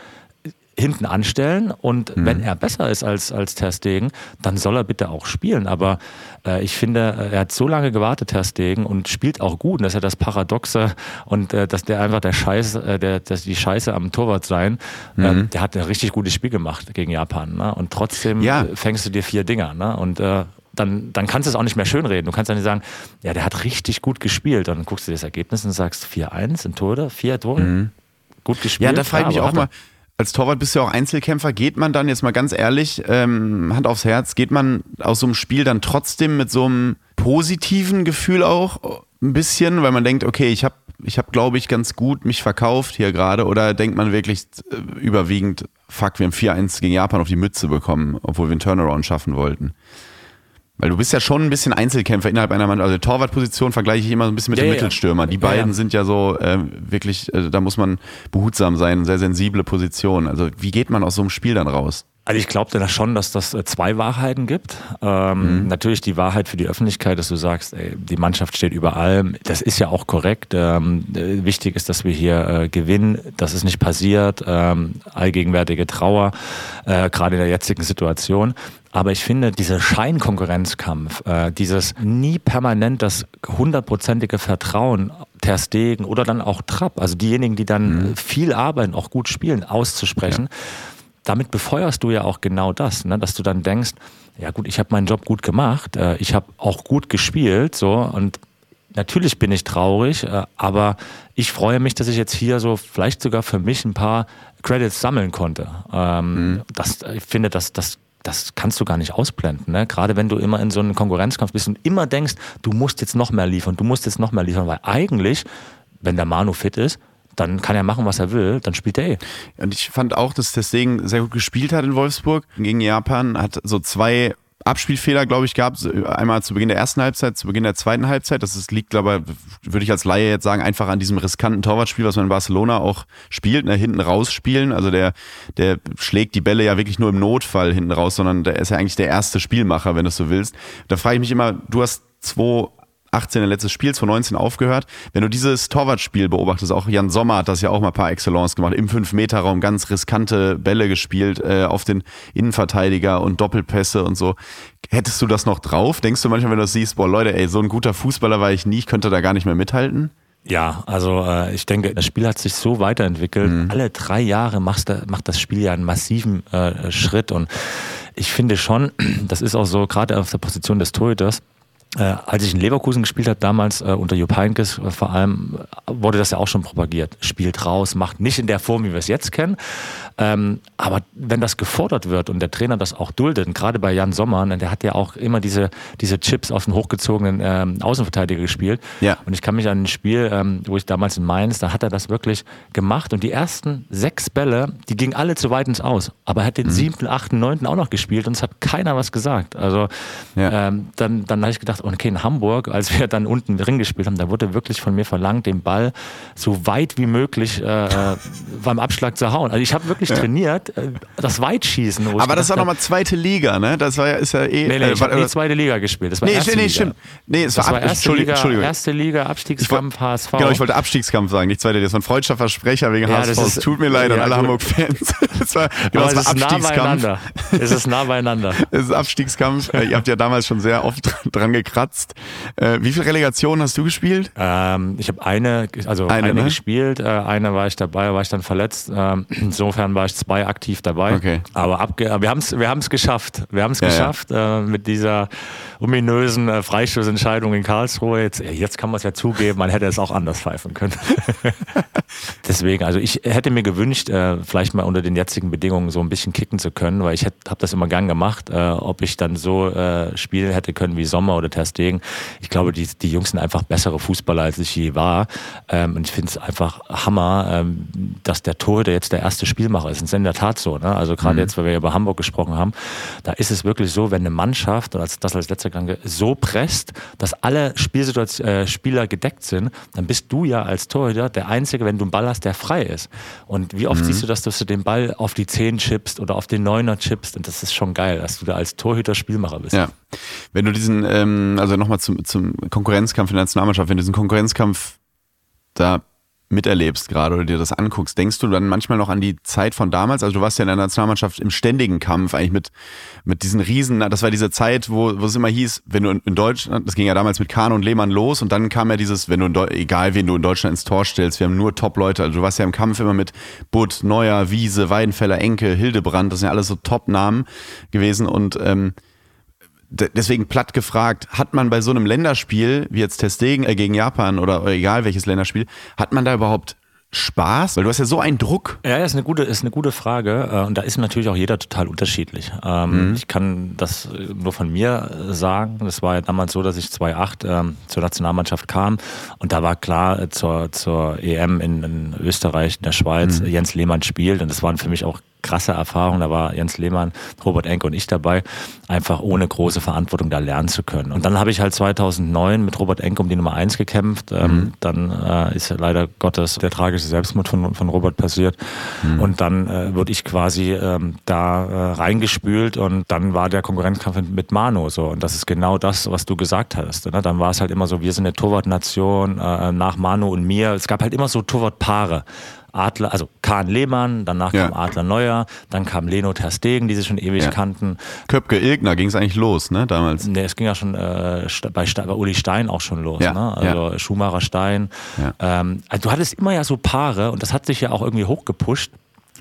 hinten anstellen und wenn er besser ist als, als Ter Stegen, dann soll er bitte auch spielen. Aber äh, ich finde, äh, er hat so lange gewartet, Ter Stegen, und spielt auch gut. Und das ist ja das Paradoxe und äh, dass der einfach der Scheiß, äh, der, dass die Scheiße am Torwart sein, äh, der hat ein richtig gutes Spiel gemacht gegen Japan. Ne? Und trotzdem Ja. fängst du dir vier Dinger. Ne? Und äh, dann, dann kannst du es auch nicht mehr schönreden. Du kannst dann nicht sagen, ja, der hat richtig gut gespielt. Und dann guckst du dir das Ergebnis und sagst 4-1 in Tore, vier Tore. Gut gespielt. Ja, da frage ich mich auch mal, als Torwart bist du ja auch Einzelkämpfer, geht man dann jetzt mal ganz ehrlich, ähm, Hand aufs Herz, geht man aus so einem Spiel dann trotzdem mit so einem positiven Gefühl auch ein bisschen, weil man denkt, okay, ich habe, ich hab, glaube ich, ganz gut mich verkauft hier gerade oder denkt man wirklich äh, überwiegend, fuck, wir haben 4-1 gegen Japan auf die Mütze bekommen, obwohl wir einen Turnaround schaffen wollten. Weil du bist ja schon ein bisschen Einzelkämpfer innerhalb einer Mannschaft. Also Torwartposition vergleiche ich immer so ein bisschen mit Ja, dem ja. Mittelstürmer. Die beiden ja. sind ja so äh, wirklich, äh, da muss man behutsam sein, sehr sensible Position. Also wie geht man aus so einem Spiel dann raus? Also ich glaube da schon, dass das äh, zwei Wahrheiten gibt. Ähm, Natürlich die Wahrheit für die Öffentlichkeit, dass du sagst, ey, die Mannschaft steht über allem. Das ist ja auch korrekt. Ähm, äh, wichtig ist, dass wir hier äh, gewinnen. Das ist nicht passiert. Ähm, allgegenwärtige Trauer, äh, gerade in der jetzigen Situation. Aber ich finde, dieser Scheinkonkurrenzkampf, äh, dieses nie permanent das hundertprozentige Vertrauen Ter Stegen oder dann auch Trapp, also diejenigen, die dann mhm. viel arbeiten, auch gut spielen, auszusprechen, ja. damit befeuerst du ja auch genau das, ne? dass du dann denkst, ja gut, ich habe meinen Job gut gemacht, äh, ich habe auch gut gespielt, so und natürlich bin ich traurig, äh, aber ich freue mich, dass ich jetzt hier so vielleicht sogar für mich ein paar Credits sammeln konnte. Ähm, mhm. das, ich finde, das, das das kannst du gar nicht ausblenden. Ne? Gerade wenn du immer in so einem Konkurrenzkampf bist und immer denkst, du musst jetzt noch mehr liefern, du musst jetzt noch mehr liefern, weil eigentlich, wenn der Manu fit ist, dann kann er machen, was er will, dann spielt er eh. Und ich fand auch, dass Testing sehr gut gespielt hat in Wolfsburg gegen Japan, hat so zwei Abspielfehler, glaube ich, gab. Einmal zu Beginn der ersten Halbzeit, zu Beginn der zweiten Halbzeit. Das ist, liegt, glaube ich, würde ich als Laie jetzt sagen, einfach an diesem riskanten Torwartspiel, was man in Barcelona auch spielt, ne, hinten rausspielen. Also der, der schlägt die Bälle ja wirklich nur im Notfall hinten raus, sondern der ist ja eigentlich der erste Spielmacher, wenn du so willst. Da frage ich mich immer, du hast zwei 18 letztes Spiel, 2019 aufgehört. Wenn du dieses Torwartspiel beobachtest, auch Jan Sommer hat das ja auch mal par excellence gemacht, im 5-Meter-Raum ganz riskante Bälle gespielt äh, auf den Innenverteidiger und Doppelpässe und so. Hättest du das noch drauf? Denkst du manchmal, wenn du das siehst, boah Leute, ey, so ein guter Fußballer war ich nie, ich könnte da gar nicht mehr mithalten? Ja, also äh, ich denke, das Spiel hat sich so weiterentwickelt. Mhm. Alle drei Jahre machst macht das Spiel ja einen massiven äh, Schritt und ich finde schon, das ist auch so, gerade auf der Position des Torhüters, äh, als ich in Leverkusen gespielt habe, damals äh, unter Jupp Heynckes äh, vor allem, äh, wurde das ja auch schon propagiert. Spielt raus, macht nicht in der Form, wie wir es jetzt kennen. Ähm, aber wenn das gefordert wird und der Trainer das auch duldet, und gerade bei Jan Sommer, ne, der hat ja auch immer diese, diese Chips aus den hochgezogenen ähm, Außenverteidiger gespielt. Ja. Und ich kann mich an ein Spiel, ähm, wo ich damals in Mainz, da hat er das wirklich gemacht. Und die ersten sechs Bälle, die gingen alle zu weit ins Aus. Aber er hat den mhm. siebten, achten, neunten auch noch gespielt und es hat keiner was gesagt. Also ja. ähm, dann, dann habe ich gedacht, und okay, in Hamburg, als wir dann unten Ring gespielt haben, da wurde wirklich von mir verlangt, den Ball so weit wie möglich äh, äh beim Abschlag zu hauen. Also ich habe wirklich ja. trainiert, äh, das Weitschießen. Aber das war nochmal zweite Liga, ne? Das war ja, ist ja eh. Nee, nee, äh, ich habe nie zweite Liga gespielt. Das war nee, erste nee, Liga. stimmt. Nee, es war, war erste, Entschuldigung, Liga, erste Liga, Abstiegskampf, HSV. Genau, ich wollte Abstiegskampf sagen, nicht zweite. Das war ein freudscher Versprecher wegen ja, HSV. Es tut mir leid ja, an alle Hamburg-Fans. das war, genau, es war Abstiegskampf. Nah es ist nah beieinander. es ist Abstiegskampf. Ihr habt ja damals schon sehr oft dran gekratzt. Äh, wie viele Relegationen hast du gespielt? Ähm, ich habe eine, also eine, eine ne? gespielt, äh, eine war ich dabei, war ich dann verletzt. Ähm, insofern war ich zwei aktiv dabei. Okay. Aber abge wir haben es wir haben's geschafft. Wir haben es ja, geschafft ja. Äh, mit dieser ominösen äh, Freistoßentscheidung in Karlsruhe. Jetzt, jetzt kann man es ja zugeben, man hätte es auch anders pfeifen können. Deswegen, also ich hätte mir gewünscht, äh, vielleicht mal unter den jetzigen Bedingungen so ein bisschen kicken zu können, weil ich habe das immer gern gemacht. Äh, ob ich dann so äh, spielen hätte können wie Sommer oder Ter Stegen. Ich glaube, die, die Jungs sind einfach bessere Fußballer, als ich je war. Ähm, und ich finde es einfach Hammer, ähm, dass der Torhüter jetzt der erste Spielmacher ist. Das ist in der Tat so. Ne? Also gerade mhm. jetzt, weil wir über Hamburg gesprochen haben, da ist es wirklich so, wenn eine Mannschaft, und das als letzter Gedanke, so presst, dass alle Spielsituation, äh, Spieler gedeckt sind, dann bist du ja als Torhüter der Einzige, wenn du einen Ball hast, der frei ist. Und wie oft mhm. siehst du das, dass du den Ball auf die Zehn chippst oder auf den Neuner chippst? Und das ist schon geil, dass du da als Torhüter Spielmacher bist. Ja. Wenn du diesen, ähm, also nochmal zum, zum Konkurrenzkampf in der Nationalmannschaft, wenn du diesen Konkurrenzkampf da miterlebst gerade oder dir das anguckst, denkst du dann manchmal noch an die Zeit von damals? Also du warst ja in der Nationalmannschaft im ständigen Kampf eigentlich mit, mit diesen Riesen. Das war diese Zeit, wo, wo es immer hieß, wenn du in, Deutschland, das ging ja damals mit Kahn und Lehmann los und dann kam ja dieses, wenn du, in, egal wen du in Deutschland ins Tor stellst, wir haben nur Top-Leute. Also du warst ja im Kampf immer mit Butt, Neuer, Wiese, Weidenfeller, Enke, Hildebrand, das sind ja alles so Top-Namen gewesen und ähm, deswegen platt gefragt, hat man bei so einem Länderspiel, wie jetzt Testegen äh, gegen Japan oder egal welches Länderspiel, hat man da überhaupt Spaß? Weil du hast ja so einen Druck. Ja, ist eine gute, ist eine gute Frage. Äh, und da ist natürlich auch jeder total unterschiedlich. Ähm, mhm. Ich kann das nur von mir sagen. Das war ja damals so, dass ich 2008 ähm, zur Nationalmannschaft kam. Und da war klar, äh, zur, zur EM in, in Österreich, in der Schweiz, mhm. Jens Lehmann spielt. Und das waren für mich auch krasse Erfahrung. Da war Jens Lehmann, Robert Enke und ich dabei, einfach ohne große Verantwortung da lernen zu können. Und dann habe ich halt 2009 mit Robert Enke um die Nummer eins gekämpft. Ähm, mhm. dann äh, ist leider Gottes der tragische Selbstmord von, von Robert passiert. Mhm. Und dann äh, wurde ich quasi ähm, da äh, reingespült und dann war der Konkurrenzkampf mit Manu so. Und das ist genau das, was du gesagt hast. Ne? Dann war es halt immer so, wir sind eine Torwartnation äh, nach Manu und mir. Es gab halt immer so Torwartpaare. Adler, also Kahn Lehmann, danach Ja. kam Adler Neuer, dann kam Leno Terstegen, die sie schon ewig Ja. kannten. Köpke Ilgner ging es eigentlich los, ne, damals. Nee, es ging ja schon äh, bei, bei Uli Stein auch schon los. Ja, Ne? Also Schumacher Stein. Ja. Ähm, also du hattest immer ja so Paare und das hat sich ja auch irgendwie hochgepusht.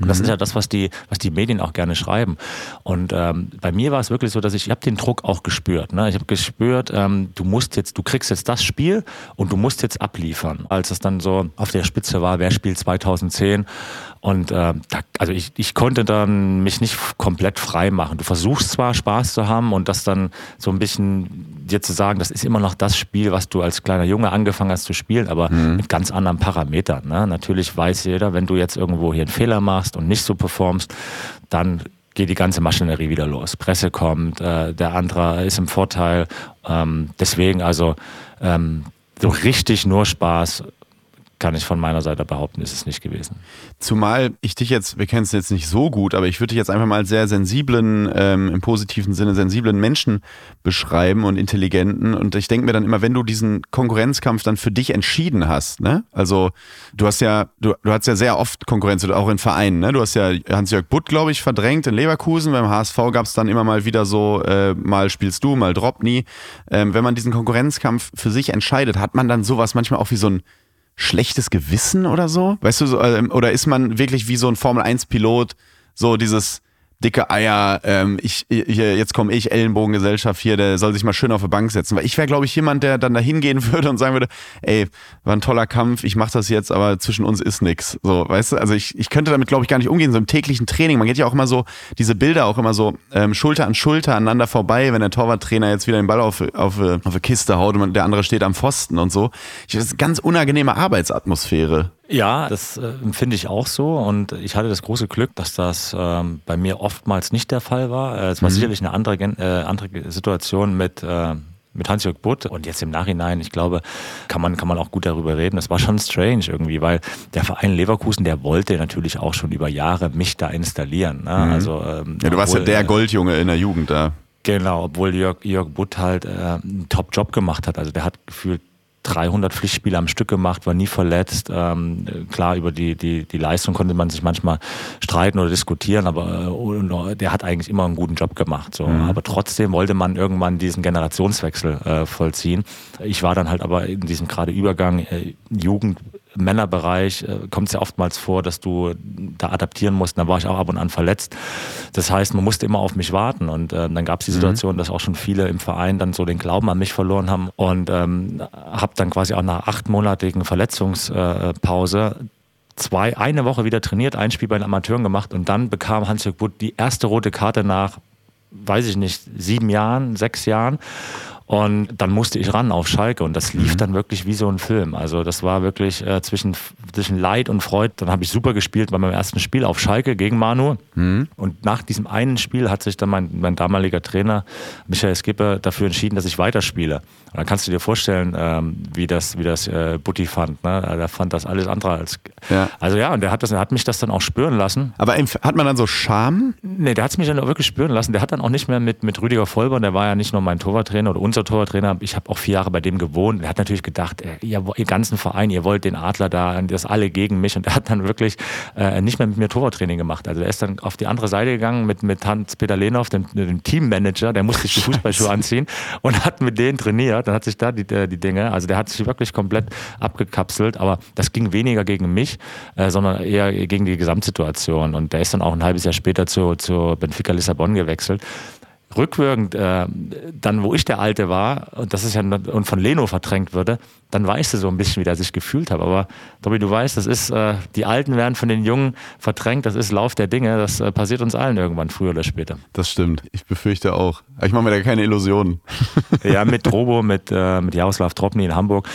Und das ist ja das, was die, was die Medien auch gerne schreiben. Und ähm, bei mir war es wirklich so, dass ich, ich habe den Druck auch gespürt. Ne? Ich habe gespürt, ähm, du musst jetzt, du kriegst jetzt das Spiel und du musst jetzt abliefern. Als es dann so auf der Spitze war, wer spielt 2010? Und ähm, da, also ich, ich konnte dann mich nicht komplett frei machen. Du versuchst zwar Spaß zu haben und das dann so ein bisschen dir zu sagen, das ist immer noch das Spiel, was du als kleiner Junge angefangen hast zu spielen, aber mit ganz anderen Parametern. Ne? Natürlich weiß jeder, wenn du jetzt irgendwo hier einen Fehler machst und nicht so performst, dann geht die ganze Maschinerie wieder los. Presse kommt, äh, der andere ist im Vorteil. Ähm, deswegen also ähm, so richtig nur Spaß kann ich von meiner Seite behaupten, ist es nicht gewesen. Zumal ich dich jetzt, wir kennen es jetzt nicht so gut, aber ich würde dich jetzt einfach mal sehr sensiblen, ähm, im positiven Sinne sensiblen Menschen beschreiben und intelligenten. Und ich denke mir dann immer, wenn du diesen Konkurrenzkampf dann für dich entschieden hast, ne? Also du hast ja, du, du hast ja sehr oft Konkurrenz, auch in Vereinen, ne? Du hast ja Hans-Jörg Butt, glaube ich, verdrängt in Leverkusen. Beim HSV gab es dann immer mal wieder so, äh, mal spielst du, mal Dropney. Ähm, wenn man diesen Konkurrenzkampf für sich entscheidet, hat man dann sowas manchmal auch wie so ein schlechtes Gewissen oder so? Weißt du, so, ähm, oder ist man wirklich wie so ein Formel-1-Pilot, so dieses dicke Eier, ähm, ich, hier, jetzt komme ich, Ellenbogengesellschaft hier, der soll sich mal schön auf die Bank setzen. Weil ich wäre, glaube ich, jemand, der dann da hingehen würde und sagen würde, ey, war ein toller Kampf, ich mache das jetzt, aber zwischen uns ist nix. So, weißt du, also ich, ich könnte damit, glaube ich, gar nicht umgehen, so im täglichen Training. Man geht ja auch immer so, diese Bilder auch immer so ähm, Schulter an Schulter aneinander vorbei, wenn der Torwarttrainer jetzt wieder den Ball auf, auf, äh, auf eine Kiste haut und der andere steht am Pfosten und so. Ich, das ist eine ganz unangenehme Arbeitsatmosphäre. Ja, das äh, empfinde ich auch so und ich hatte das große Glück, dass das ähm, bei mir oftmals nicht der Fall war. Äh, Es war sicherlich eine andere, Gen- äh, andere Situation mit, äh, mit Hans-Jörg Butt und jetzt im Nachhinein, ich glaube, kann man, kann man auch gut darüber reden. Es war schon strange irgendwie, weil der Verein Leverkusen, der wollte natürlich auch schon über Jahre mich da installieren. Ne? Also, ähm, Ja, du warst ja der äh, Goldjunge in der Jugend da. Genau, obwohl Jörg, Jörg Butt halt äh, einen Top-Job gemacht hat. Also der hat gefühlt 300 Pflichtspiele am Stück gemacht, war nie verletzt. Ähm, klar, über die, die, die Leistung konnte man sich manchmal streiten oder diskutieren, aber äh, der hat eigentlich immer einen guten Job gemacht. So. Aber trotzdem wollte man irgendwann diesen Generationswechsel äh, vollziehen. Ich war dann halt aber in diesem gerade Übergang äh, Jugend Männerbereich äh, kommt es ja oftmals vor, dass du da adaptieren musst. Da war ich auch ab und an verletzt. Das heißt, man musste immer auf mich warten. Und äh, dann gab es die Situation, dass auch schon viele im Verein dann so den Glauben an mich verloren haben. Und ähm, habe dann quasi auch nach achtmonatigen Verletzungspause zwei, eine Woche wieder trainiert, ein Spiel bei den Amateuren gemacht und dann bekam Hans-Jörg Butt die erste rote Karte nach, weiß ich nicht, sieben Jahren, sechs Jahren. Und dann musste ich ran auf Schalke und das lief dann wirklich wie so ein Film. Also das war wirklich äh, zwischen, zwischen Leid und Freude. Dann habe ich super gespielt bei meinem ersten Spiel auf Schalke gegen Manu. Und nach diesem einen Spiel hat sich dann mein, mein damaliger Trainer Michael Skipper dafür entschieden, dass ich weiterspiele. Und dann kannst du dir vorstellen, ähm, wie das, wie das äh, Butti fand. Ne? Der fand das alles andere als. Ja. Also ja, und der hat, das, der hat mich das dann auch spüren lassen. Aber hat man dann so Scham? Nee, der hat es mich dann auch wirklich spüren lassen. Der hat dann auch nicht mehr mit, mit Rüdiger Vollborn, der war ja nicht nur mein Torwarttrainer oder unser Torwarttrainer. Ich habe auch vier Jahre bei dem gewohnt. Der hat natürlich gedacht, äh, ihr, ihr ganzen Verein, ihr wollt den Adler da, das alle gegen mich. Und er hat dann wirklich äh, nicht mehr mit mir Torwarttraining gemacht. Also er ist dann auf die andere Seite gegangen mit, mit Hans-Peter Lehnhoff, dem, dem Teammanager, der musste sich die Fußballschuhe anziehen und hat mit denen trainiert. Dann hat sich da die, äh, die Dinge, also der hat sich wirklich komplett abgekapselt. Aber das ging weniger gegen mich, äh, sondern eher gegen die Gesamtsituation. Und der ist dann auch ein halbes Jahr später zu, zu Benfica Lissabon gewechselt. Rückwirkend, äh, dann wo ich der Alte war, und das ist ja und von Leno verdrängt würde, dann weißt du so ein bisschen, wie der sich gefühlt hat. Aber Tobi, du weißt, das ist, äh, die Alten werden von den Jungen verdrängt, das ist Lauf der Dinge, das äh, passiert uns allen irgendwann, früher oder später. Das stimmt. Ich befürchte auch. Ich mache mir da keine Illusionen. Ja, mit Drobo, mit, äh, mit Jaroslav Tropny in Hamburg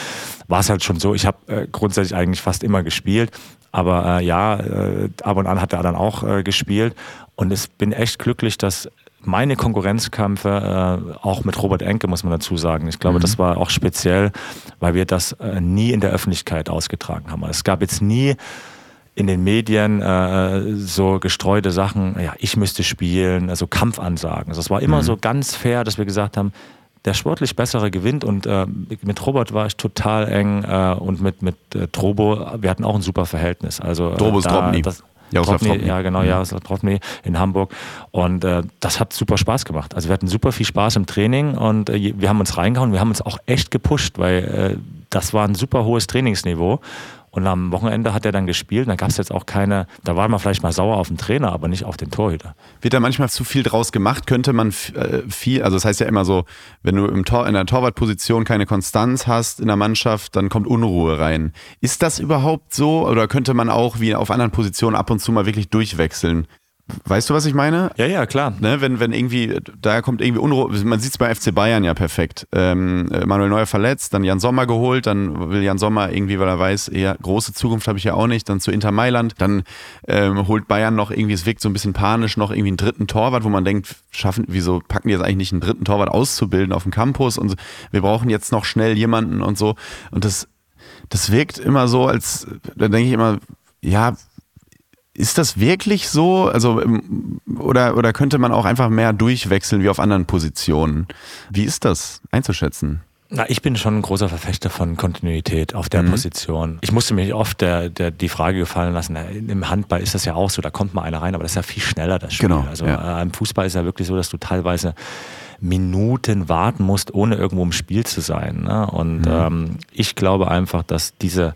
war es halt schon so. Ich habe äh, grundsätzlich eigentlich fast immer gespielt. Aber äh, ja, äh, ab und an hat er dann auch äh, gespielt. Und ich bin echt glücklich, dass meine Konkurrenzkämpfe, äh, auch mit Robert Enke, muss man dazu sagen. Ich glaube, das war auch speziell, weil wir das äh, nie in der Öffentlichkeit ausgetragen haben. Es gab jetzt nie in den Medien äh, so gestreute Sachen, ja, ich müsste spielen, also Kampfansagen. Also es war immer so ganz fair, dass wir gesagt haben, der sportlich Bessere gewinnt und äh, mit Robert war ich total eng äh, und mit, mit äh, Drobo, wir hatten auch ein super Verhältnis. Also, äh, Drobo ist Drobny. das, Jaroslav Drobny, Drobny. ja genau, Mhm. Jaroslav Drobny in Hamburg und äh, das hat super Spaß gemacht. Also wir hatten super viel Spaß im Training und äh, wir haben uns reingehauen, wir haben uns auch echt gepusht, weil äh, das war ein super hohes Trainingsniveau und am Wochenende hat er dann gespielt und da gab es jetzt auch keine, da war man vielleicht mal sauer auf den Trainer, aber nicht auf den Torhüter. Wird da manchmal zu viel draus gemacht? Könnte man äh, viel, also das heißt ja immer so, wenn du im Tor, in der Torwartposition keine Konstanz hast in der Mannschaft, dann kommt Unruhe rein. Ist das überhaupt so oder könnte man auch wie auf anderen Positionen ab und zu mal wirklich durchwechseln? Weißt du, was ich meine? Ja, ja, klar. Ne, wenn, wenn irgendwie, da kommt irgendwie Unruhe, man sieht es bei FC Bayern ja perfekt. Ähm, äh, Manuel Neuer verletzt, dann Jan Sommer geholt, dann will Jan Sommer irgendwie, weil er weiß, eher große Zukunft habe ich ja auch nicht, dann zu Inter Mailand, dann ähm, holt Bayern noch irgendwie, es wirkt so ein bisschen panisch, noch irgendwie einen dritten Torwart, wo man denkt, schaffen, wieso packen die jetzt eigentlich nicht einen dritten Torwart auszubilden auf dem Campus und so. wir brauchen jetzt noch schnell jemanden und so. Und das, das wirkt immer so, als, da denke ich immer, ja, ist das wirklich so? Also, ähm, oder, oder könnte man auch einfach mehr durchwechseln wie auf anderen Positionen? Wie ist das einzuschätzen? Na, ich bin schon ein großer Verfechter von Kontinuität auf der Position. Ich musste mir oft der, der, die Frage gefallen lassen, im Handball ist das ja auch so, da kommt mal einer rein, aber das ist ja viel schneller, das Spiel. Genau, also ja. äh, im Fußball ist ja wirklich so, dass du teilweise Minuten warten musst, ohne irgendwo im Spiel zu sein. Ne? Und ähm, ich glaube einfach, dass diese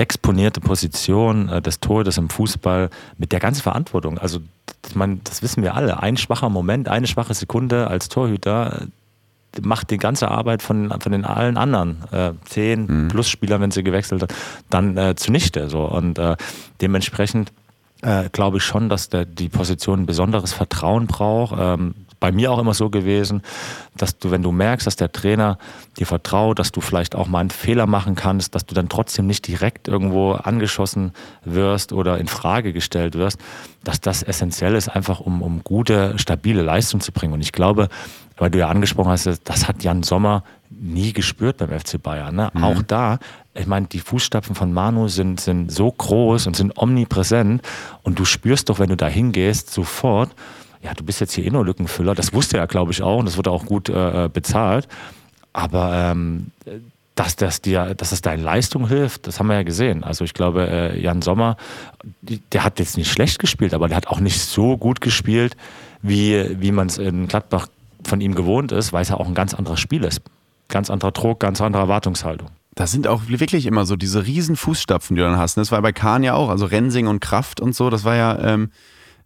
exponierte Position äh, des Torhüters im Fußball mit der ganzen Verantwortung, also ich meine, das wissen wir alle, ein schwacher Moment, eine schwache Sekunde als Torhüter äh, macht die ganze Arbeit von, von den allen anderen äh, zehn plus Spieler, wenn sie gewechselt hat, dann äh, zunichte. So. Und äh, dementsprechend äh, glaube ich schon, dass der, die Position ein besonderes Vertrauen braucht. Ähm, bei mir auch immer so gewesen, dass du, wenn du merkst, dass der Trainer dir vertraut, dass du vielleicht auch mal einen Fehler machen kannst, dass du dann trotzdem nicht direkt irgendwo angeschossen wirst oder in Frage gestellt wirst, dass das essentiell ist, einfach um, um gute, stabile Leistung zu bringen. Und ich glaube, weil du ja angesprochen hast, das hat Jan Sommer nie gespürt beim FC Bayern. Ne? Auch da, ich meine, die Fußstapfen von Manu sind, sind so groß und sind omnipräsent und du spürst doch, wenn du da hingehst, sofort, ja, du bist jetzt hier eh nur Lückenfüller. Das wusste er, glaube ich, auch und das wurde auch gut äh, bezahlt. Aber ähm, dass das dir, dass es deine Leistung hilft, das haben wir ja gesehen. Also ich glaube, äh, Jan Sommer, der hat jetzt nicht schlecht gespielt, aber der hat auch nicht so gut gespielt, wie, wie man es in Gladbach von ihm gewohnt ist, weil es ja auch ein ganz anderes Spiel ist. Ganz anderer Druck, ganz andere Erwartungshaltung. Das sind auch wirklich immer so diese riesen Fußstapfen, die du dann hast. Das war bei Kahn ja auch, also Rensing und Kraft und so, das war ja, ähm,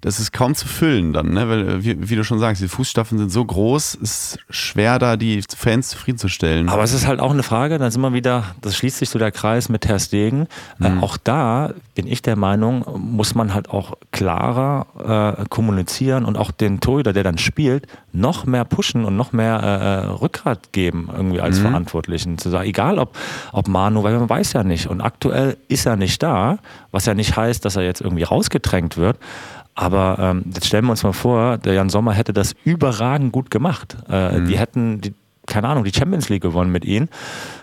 das ist kaum zu füllen dann, ne? Weil, äh, wie, wie du schon sagst, die Fußstapfen sind so groß, es ist schwer, da die Fans zufriedenzustellen. Aber es ist halt auch eine Frage, dann sind wir wieder, das schließt sich so der Kreis mit Ter Stegen. Äh, auch da bin ich der Meinung, muss man halt auch klarer äh, kommunizieren und auch den Torhüter, der dann spielt, noch mehr pushen und noch mehr äh, äh, Rückgrat geben irgendwie als Verantwortlichen. Zu sagen, egal ob, ob Manu, weil man weiß ja nicht. Und aktuell ist er nicht da, was ja nicht heißt, dass er jetzt irgendwie rausgedrängt wird. Aber ähm, jetzt stellen wir uns mal vor, der Jan Sommer hätte das überragend gut gemacht. Äh, Die hätten die, keine Ahnung, die Champions League gewonnen mit ihnen.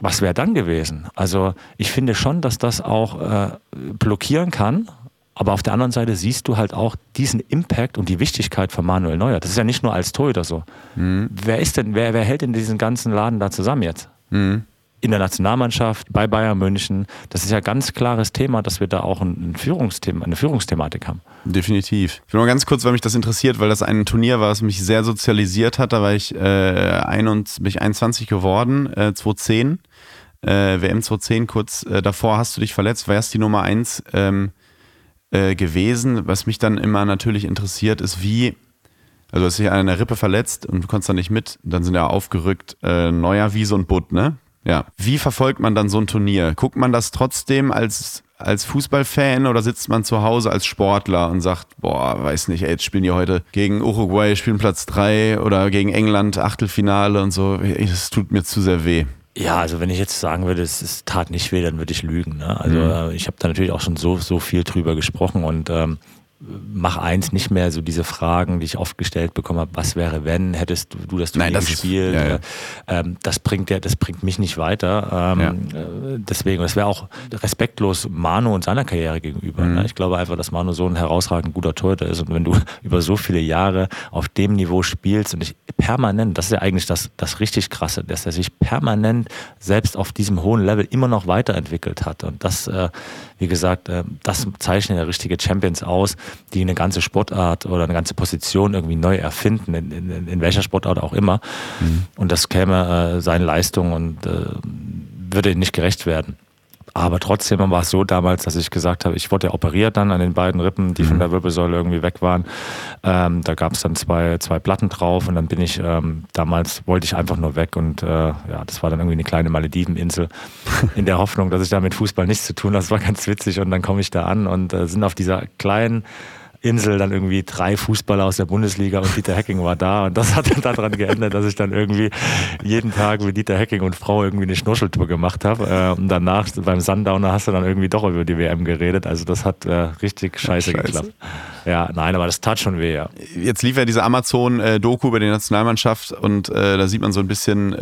Was wäre dann gewesen? Also ich finde schon, dass das auch äh, blockieren kann. Aber auf der anderen Seite siehst du halt auch diesen Impact und die Wichtigkeit von Manuel Neuer. Das ist ja nicht nur als Torhüter so. Wer ist denn, wer, wer hält denn diesen ganzen Laden da zusammen jetzt? In der Nationalmannschaft, bei Bayern München. Das ist ja ganz klares Thema, dass wir da auch ein Führungsthema, eine Führungsthematik haben. Definitiv. Ich will mal ganz kurz, weil mich das interessiert, weil das ein Turnier war, was mich sehr sozialisiert hat. Da war ich, äh, ein und, bin ich 21 geworden, äh, 2010. Äh, WM 2010, kurz äh, davor hast du dich verletzt, wärst die Nummer 1 ähm, äh, gewesen. Was mich dann immer natürlich interessiert, ist, wie, also hast dich an der Rippe verletzt und du konntest dann nicht mit. Dann sind ja aufgerückt äh, Neuer, Wiese und Butt, ne? Ja. Wie verfolgt man dann so ein Turnier? Guckt man das trotzdem als, als Fußballfan oder sitzt man zu Hause als Sportler und sagt, boah, weiß nicht, ey, jetzt spielen die heute gegen Uruguay, spielen Platz 3 oder gegen England Achtelfinale und so. Das tut mir zu sehr weh. Ja, also wenn ich jetzt sagen würde, es, es tat nicht weh, dann würde ich lügen. Ne? Also äh, ich habe da natürlich auch schon so, so viel drüber gesprochen und ähm, mach eins nicht mehr so diese Fragen, die ich oft gestellt bekommen habe, was wäre, wenn, hättest du, du das Turnier Nein, das ist- gespielt? ja, ja. Ähm, das bringt ja, das bringt mich nicht weiter. Ähm, äh, deswegen, das wäre auch respektlos Manu und seiner Karriere gegenüber. Mhm. Ne? Ich glaube einfach, dass Manu so ein herausragend guter Torhüter ist. Und wenn du über so viele Jahre auf dem Niveau spielst und dich permanent, das ist ja eigentlich das, das richtig krasse, dass er sich permanent selbst auf diesem hohen Level immer noch weiterentwickelt hat. Und das, äh, wie gesagt, äh, das zeichnen ja richtige Champions aus, die eine ganze Sportart oder eine ganze Position irgendwie neu erfinden, in, in, in welcher Sportart auch immer. Und das käme äh, seinen Leistungen und äh, würde nicht gerecht werden. Aber trotzdem war es so damals, dass ich gesagt habe, ich wurde ja operiert dann an den beiden Rippen, die von der Wirbelsäule irgendwie weg waren. Ähm, da gab es dann zwei, zwei Platten drauf und dann bin ich, ähm, damals wollte ich einfach nur weg und äh, ja, das war dann irgendwie eine kleine Malediveninsel in der Hoffnung, dass ich da mit Fußball nichts zu tun habe. Das war ganz witzig und dann komme ich da an und äh, sind auf dieser kleinen Insel dann irgendwie drei Fußballer aus der Bundesliga und Dieter Hecking war da und das hat dann daran geändert, dass ich dann irgendwie jeden Tag mit Dieter Hecking und Frau irgendwie eine Schnuscheltour gemacht habe äh, und danach beim Sundowner hast du dann irgendwie doch über die WM geredet, also das hat äh, richtig scheiße, Scheiße. geklappt. Ja, nein, aber das tat schon weh, ja. Jetzt lief ja diese Amazon-Doku über die Nationalmannschaft und äh, da sieht man so ein bisschen,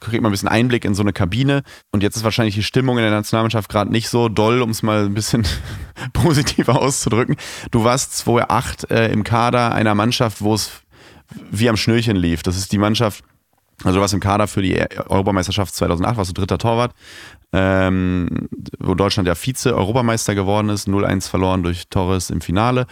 kriegt man ein bisschen Einblick in so eine Kabine und jetzt ist wahrscheinlich die Stimmung in der Nationalmannschaft gerade nicht so doll, um es mal ein bisschen positiver auszudrücken. Du warst 2008 äh, im Kader einer Mannschaft, wo es wie am Schnürchen lief. Das ist die Mannschaft, also du warst im Kader für die Europameisterschaft 2008, warst du dritter Torwart, ähm, wo Deutschland ja Vize-Europameister geworden ist, 0-1 verloren durch Torres im Finale.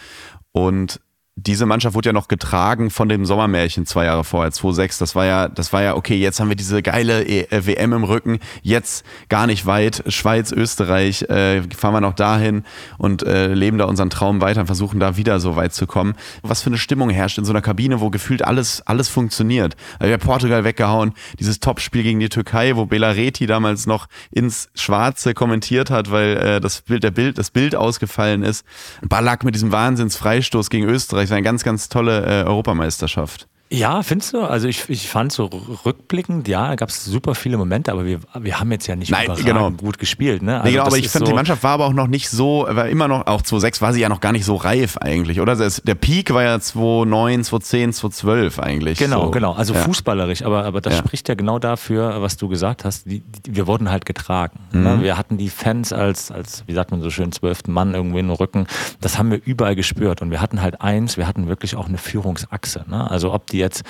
Und diese Mannschaft wurde ja noch getragen von dem Sommermärchen zwei Jahre vorher, 2006. Das war ja, das war ja, okay, jetzt haben wir diese geile äh, WM im Rücken, jetzt gar nicht weit, Schweiz, Österreich, äh, fahren wir noch dahin und äh, leben da unseren Traum weiter und versuchen da wieder so weit zu kommen. Was für eine Stimmung herrscht in so einer Kabine, wo gefühlt alles, alles funktioniert. Also wir haben Portugal weggehauen, dieses Topspiel gegen die Türkei, wo Belareti damals noch ins Schwarze kommentiert hat, weil äh, das Bild, der Bild, das Bild ausgefallen ist. Ballack mit diesem Wahnsinnsfreistoß gegen Österreich, war eine ganz, ganz tolle äh, Europameisterschaft. Ja, findest du? Also ich, ich fand so rückblickend, ja, da gab es super viele Momente, aber wir, wir haben jetzt ja nicht Nein, genau. gut gespielt. Ne? Also Nee, genau, aber ich fand, so, die Mannschaft war aber auch noch nicht so, war immer noch, auch 2006 war sie ja noch gar nicht so reif eigentlich, oder? Das- Der Peak war ja 2009, 2010, 2012 eigentlich. Genau, so. genau. Also ja. fußballerisch, aber, aber das Ja. spricht ja genau dafür, was du gesagt hast. Die, die, wir wurden halt getragen. Mhm. Ne? Wir hatten die Fans als, als, wie sagt man so schön, zwölften Mann irgendwie in den Rücken. Das haben wir überall gespürt. Und wir hatten halt eins, wir hatten wirklich auch eine Führungsachse. Ne? Also ob die jetzt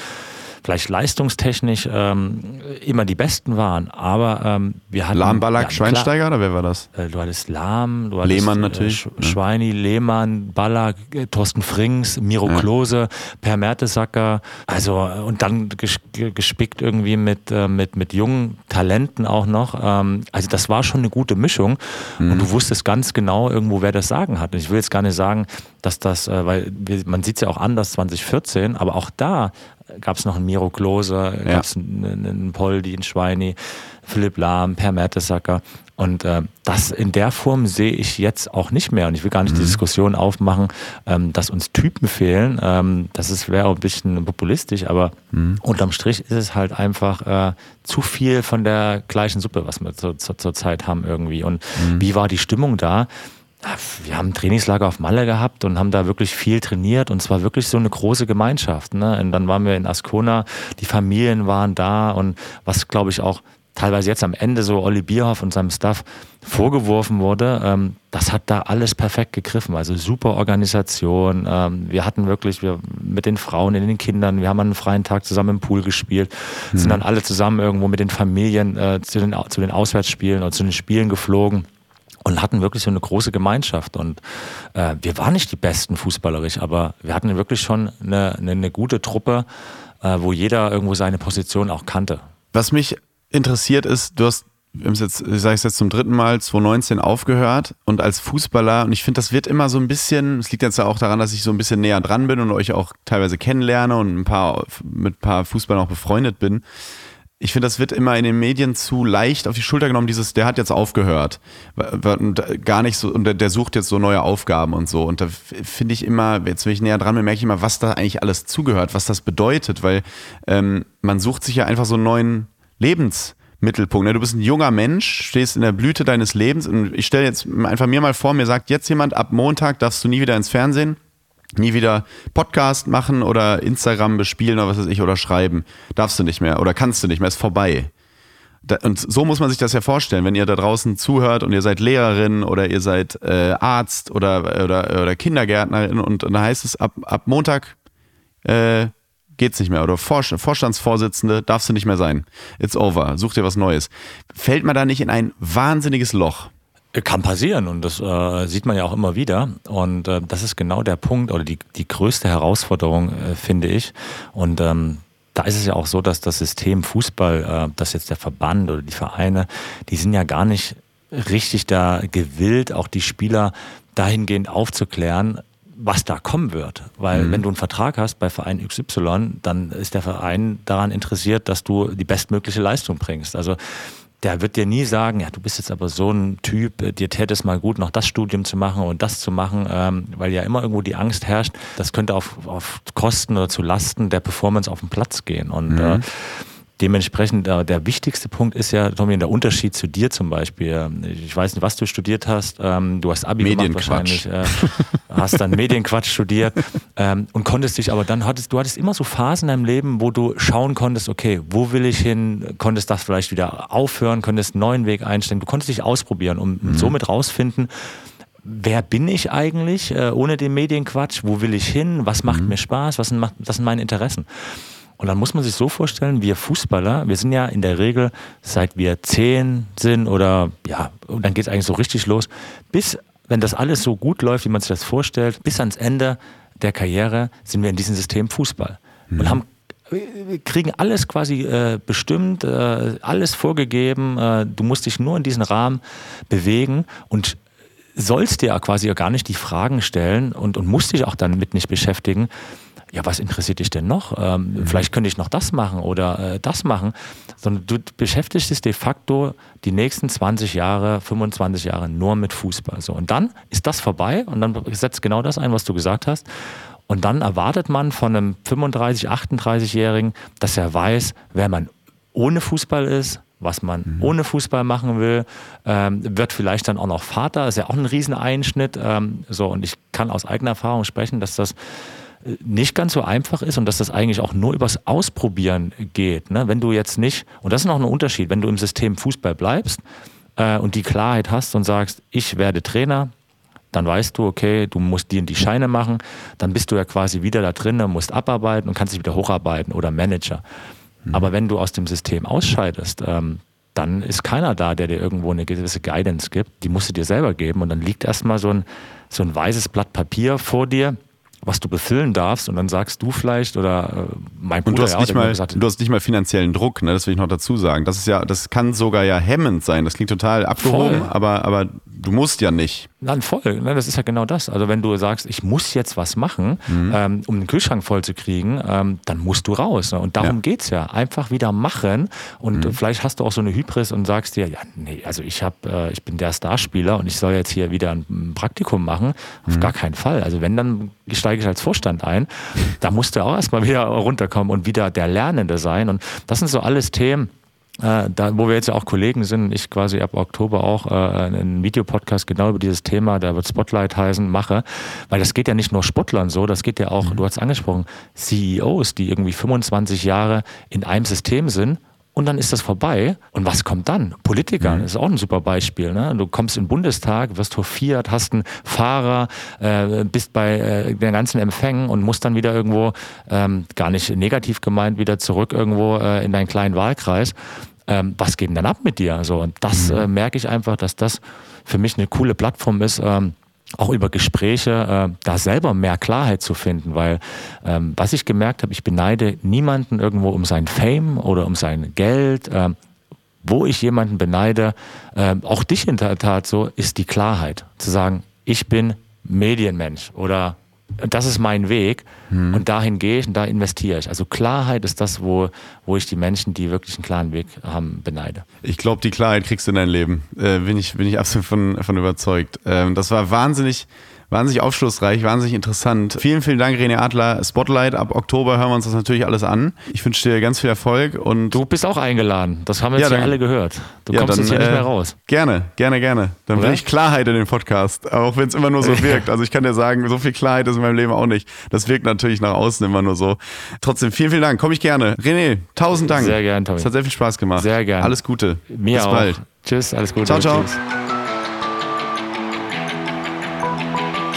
vielleicht leistungstechnisch ähm, immer die Besten waren, aber ähm, wir hatten... Lahm, Ballack, ja, klar, Schweinsteiger oder wer war das? äh, Du hattest Lahm, du hattest Lehmann natürlich, Äh, Sch Schweini, Lehmann, Ballack, äh, Thorsten Frings, Miro Klose, Per Mertesacker. Also äh, und dann ges ge- gespickt irgendwie mit, äh, mit, mit jungen Talenten auch noch. Ähm, also das war schon eine gute Mischung. Und du wusstest ganz genau irgendwo, wer das Sagen hat. Und ich will jetzt gar nicht sagen, dass das, äh, weil wir, man sieht es ja auch anders 2014, aber auch da gab es noch einen Miro Klose, Ja. gab es einen, einen Poldi, einen Schweini, Philipp Lahm, Per Mertesacker. Und äh, das in der Form sehe ich jetzt auch nicht mehr. Und ich will gar nicht die Diskussion aufmachen, ähm, dass uns Typen fehlen. Ähm, das wäre auch ein bisschen populistisch, aber unterm Strich ist es halt einfach äh, zu viel von der gleichen Suppe, was wir zur, zur Zeit haben irgendwie. Und wie war die Stimmung da? Wir haben ein Trainingslager auf Malle gehabt und haben da wirklich viel trainiert und zwar wirklich so eine große Gemeinschaft. Ne? Und dann waren wir in Ascona, die Familien waren da und was glaube ich auch teilweise jetzt am Ende so Olli Bierhoff und seinem Staff vorgeworfen wurde, ähm, das hat da alles perfekt gegriffen. Also super Organisation. Ähm, wir hatten wirklich wir, mit den Frauen, in den Kindern, wir haben an einem freien Tag zusammen im Pool gespielt, sind dann alle zusammen irgendwo mit den Familien äh, zu, den, zu den Auswärtsspielen oder zu den Spielen geflogen und hatten wirklich so eine große Gemeinschaft. Und äh, wir waren nicht die besten fußballerisch, aber wir hatten wirklich schon eine, eine, eine gute Truppe, äh, wo jeder irgendwo seine Position auch kannte. Was mich interessiert ist, du hast, jetzt, ich sage es jetzt zum dritten Mal, 2019 aufgehört und als Fußballer, und ich finde, das wird immer so ein bisschen, es liegt jetzt ja auch daran, dass ich so ein bisschen näher dran bin und euch auch teilweise kennenlerne und ein paar, mit ein paar Fußballern auch befreundet bin. Ich finde, das wird immer in den Medien zu leicht auf die Schulter genommen, dieses, der hat jetzt aufgehört. Und gar nicht so, und der, sucht jetzt so neue Aufgaben und so. Und da finde ich immer, jetzt wenn ich näher dran bin, merke ich immer, was da eigentlich alles zugehört, was das bedeutet, weil ähm, man sucht sich ja einfach so einen neuen Lebens Mittelpunkt. Ne? Du bist ein junger Mensch, stehst in der Blüte deines Lebens und ich stelle jetzt einfach mir mal vor, mir sagt jetzt jemand, ab Montag darfst du nie wieder ins Fernsehen, nie wieder Podcast machen oder Instagram bespielen oder was weiß ich oder schreiben. Darfst du nicht mehr oder kannst du nicht mehr, ist vorbei. Da, und so muss man sich das ja vorstellen, wenn ihr da draußen zuhört und ihr seid Lehrerin oder ihr seid äh, Arzt oder, oder, oder Kindergärtnerin und, und da heißt es, ab, ab Montag äh, geht's nicht mehr oder Vor Vorstandsvorsitzende darfst du nicht mehr sein. It's over, such dir was Neues. Fällt man da nicht in ein wahnsinniges Loch? Kann passieren und das äh, sieht man ja auch immer wieder. Und äh, das ist genau der Punkt oder die, die größte Herausforderung, äh, finde ich. Und ähm, da ist es ja auch so, dass das System Fußball, äh, dass jetzt der Verband oder die Vereine, die sind ja gar nicht richtig da gewillt, auch die Spieler dahingehend aufzuklären, was da kommen wird. Weil mhm. wenn du einen Vertrag hast bei Verein XY, dann ist der Verein daran interessiert, dass du die bestmögliche Leistung bringst. Also der wird dir nie sagen, ja, du bist jetzt aber so ein Typ, äh, dir täte es mal gut, noch das Studium zu machen und das zu machen, ähm, weil ja immer irgendwo die Angst herrscht, das könnte auf, auf Kosten oder zu Lasten der Performance auf den Platz gehen. Und mhm. äh, dementsprechend der, der wichtigste Punkt ist ja, Tommy, der Unterschied zu dir zum Beispiel. Ich weiß nicht, was du studiert hast. Ähm, du hast Abi gemacht wahrscheinlich. Äh, hast dann Medienquatsch studiert ähm, und konntest dich aber dann hattest du hattest immer so Phasen in deinem Leben, wo du schauen konntest, okay, wo will ich hin? Konntest das vielleicht wieder aufhören? Konntest einen neuen Weg einstellen? Du konntest dich ausprobieren und mhm. somit rausfinden, wer bin ich eigentlich äh, ohne den Medienquatsch? Wo will ich hin? Was macht mhm. mir Spaß? Was sind, was sind meine Interessen? Und dann muss man sich so vorstellen, wir Fußballer, wir sind ja in der Regel, seit wir zehn sind oder ja, und dann geht es eigentlich so richtig los, bis, wenn das alles so gut läuft, wie man sich das vorstellt, bis ans Ende der Karriere sind wir in diesem System Fußball. Mhm. Und haben wir kriegen alles quasi äh, bestimmt, äh, alles vorgegeben. Äh, du musst dich nur in diesen Rahmen bewegen und sollst dir quasi gar nicht die Fragen stellen und, und musst dich auch damit nicht beschäftigen, ja, was interessiert dich denn noch? Ähm, mhm. Vielleicht könnte ich noch das machen oder äh, das machen. Sondern du beschäftigst dich de facto die nächsten 20 Jahre, 25 Jahre nur mit Fußball. So. Und dann ist das vorbei und dann setzt genau das ein, was du gesagt hast. Und dann erwartet man von einem 35, 38-Jährigen, dass er weiß, wer man ohne Fußball ist, was man mhm. ohne Fußball machen will, ähm, wird vielleicht dann auch noch Vater, ist ja auch ein Rieseneinschnitt. Ähm, so, und ich kann aus eigener Erfahrung sprechen, dass das nicht ganz so einfach ist und dass das eigentlich auch nur übers Ausprobieren geht. Ne? Wenn du jetzt nicht, und das ist noch ein Unterschied, wenn du im System Fußball bleibst äh, und die Klarheit hast und sagst, ich werde Trainer, dann weißt du, okay, du musst dir die Scheine machen, dann bist du ja quasi wieder da drin, musst abarbeiten und kannst dich wieder hocharbeiten oder Manager. Mhm. Aber wenn du aus dem System ausscheidest, ähm, dann ist keiner da, der dir irgendwo eine gewisse Guidance gibt. Die musst du dir selber geben und dann liegt erstmal so ein, so ein weißes Blatt Papier vor dir was du befüllen darfst und dann sagst du vielleicht oder äh, mein Bruder und du hast, nicht mal, gesagt, du hast nicht mal finanziellen Druck, ne? das will ich noch dazu sagen. Das ist ja, das kann sogar ja hemmend sein. Das klingt total abgehoben, aber, aber du musst ja nicht. Dann voll, ne? das ist ja genau das. Also wenn du sagst, ich muss jetzt was machen, mhm. ähm, um den Kühlschrank voll zu kriegen, ähm, dann musst du raus. Ne? Und darum ja. geht's ja. Einfach wieder machen. Und mhm. vielleicht hast du auch so eine Hybris und sagst dir, ja, nee, also ich hab, äh, ich bin der Starspieler und ich soll jetzt hier wieder ein Praktikum machen. Auf mhm. gar keinen Fall. Also wenn, dann steige ich als Vorstand ein. Da musst du auch erstmal wieder runterkommen und wieder der Lernende sein. Und das sind so alles Themen, äh, da, wo wir jetzt ja auch Kollegen sind, ich quasi ab Oktober auch äh, einen Videopodcast genau über dieses Thema, der wird Spotlight heißen, mache, weil das geht ja nicht nur Sportlern so, das geht ja auch, mhm. du hast angesprochen, CEOs, die irgendwie 25 Jahre in einem System sind und dann ist das vorbei. Und was kommt dann? Politiker, mhm. das ist auch ein super Beispiel. Ne? Du kommst in den Bundestag, wirst hofiert, hast einen Fahrer, äh, bist bei äh, den ganzen Empfängen und musst dann wieder irgendwo, ähm, gar nicht negativ gemeint, wieder zurück irgendwo äh, in deinen kleinen Wahlkreis. Ähm, was geht denn dann ab mit dir? So, und das mhm. äh, merke ich einfach, dass das für mich eine coole Plattform ist. Ähm, auch über Gespräche äh, da selber mehr Klarheit zu finden, weil ähm, was ich gemerkt habe, ich beneide niemanden irgendwo um sein Fame oder um sein Geld. Äh, wo ich jemanden beneide, äh, auch dich in der Tat so, ist die Klarheit. Zu sagen, ich bin Medienmensch oder das ist mein Weg hm. und dahin gehe ich und da investiere ich. Also Klarheit ist das, wo, wo ich die Menschen, die wirklich einen klaren Weg haben, beneide. Ich glaube, die Klarheit kriegst du in dein Leben. Äh, bin, ich, bin ich absolut von, von überzeugt. Ähm, das war wahnsinnig, wahnsinnig aufschlussreich, wahnsinnig interessant. Vielen, vielen Dank, René Adler. Spotlight, ab Oktober hören wir uns das natürlich alles an. Ich wünsche dir ganz viel Erfolg und Du bist auch eingeladen. Das haben jetzt ja, dann- alle gehört. Du Ja, kommst dann, jetzt hier nicht äh, mehr raus. Gerne, gerne, gerne. Dann Oder? bringe ich Klarheit in den Podcast, auch wenn es immer nur so wirkt. Also ich kann dir sagen, so viel Klarheit ist in meinem Leben auch nicht. Das wirkt natürlich nach außen immer nur so. Trotzdem, vielen, vielen Dank. Komme ich gerne. René, tausend Dank. Sehr gern, Tommy. Es hat sehr viel Spaß gemacht. Sehr gern. Alles Gute. Mir Bis auch. bald. Tschüss, alles Gute. Ciao, ciao. Tschüss.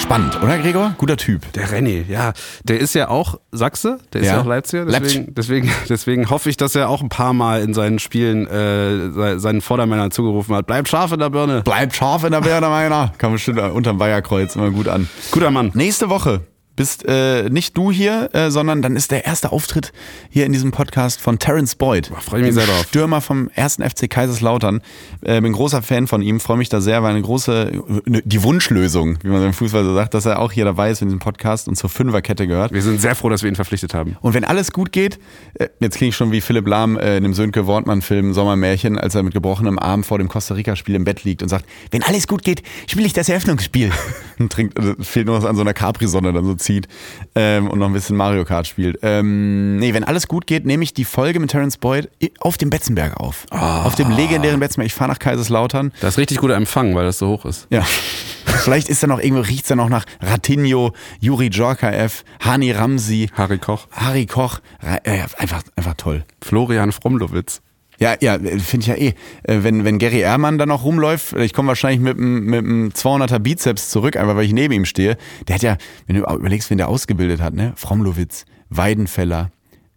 Spannend, oder Gregor? Guter Typ. Der René, ja. Der ist ja auch Sachse, der ist Ja. ja, auch Leipziger. Deswegen, deswegen, deswegen hoffe ich, dass er auch ein paar Mal in seinen Spielen äh, se- seinen Vordermännern zugerufen hat. Bleibt scharf in der Birne. Bleibt scharf in der Birne, meiner. Kam bestimmt unterm Weiherkreuz immer gut an. Guter Mann. Nächste Woche bist äh, nicht du hier, äh, sondern dann ist der erste Auftritt hier in diesem Podcast von Terence Boyd. freu ich mich sehr drauf. Stürmer vom ersten FC Kaiserslautern. Äh, bin großer Fan von ihm, freue mich da sehr, weil eine große, ne, die Wunschlösung, wie man im Fußball so sagt, dass er auch hier dabei ist in diesem Podcast und zur Fünferkette gehört. Wir sind sehr froh, dass wir ihn verpflichtet haben. Und wenn alles gut geht, äh, jetzt klinge ich schon wie Philipp Lahm äh, in dem Sönke Wortmann-Film Sommermärchen, als er mit gebrochenem Arm vor dem Costa Rica-Spiel im Bett liegt und sagt, wenn alles gut geht, spiele ich das Eröffnungsspiel. und trinkt, äh, fehlt nur was an so einer Capri-Sonne dann so zieht ähm, und noch ein bisschen Mario Kart spielt. Ähm, nee, wenn alles gut geht, nehme ich die Folge mit Terence Boyd auf dem Betzenberg auf. Auf dem legendären Betzenberg. Ich fahre nach Kaiserslautern. Das ist richtig guter Empfang, weil das so hoch ist. Ja. Vielleicht ist da noch irgendwo, riecht es da noch nach Ratinho, Juri Djorkaev, Hani Ramsi, Harry Koch. Harry Koch. Äh, einfach, einfach toll. Florian Fromlowitz. Ja, ja, finde ich ja eh. Äh, Wenn, wenn Gary Ehrmann dann noch rumläuft, ich komme wahrscheinlich mit einem mit einem 200er Bizeps zurück, einfach weil ich neben ihm stehe. Der hat ja, wenn du überlegst, wen der ausgebildet hat, ne? Fromlowitz, Weidenfeller,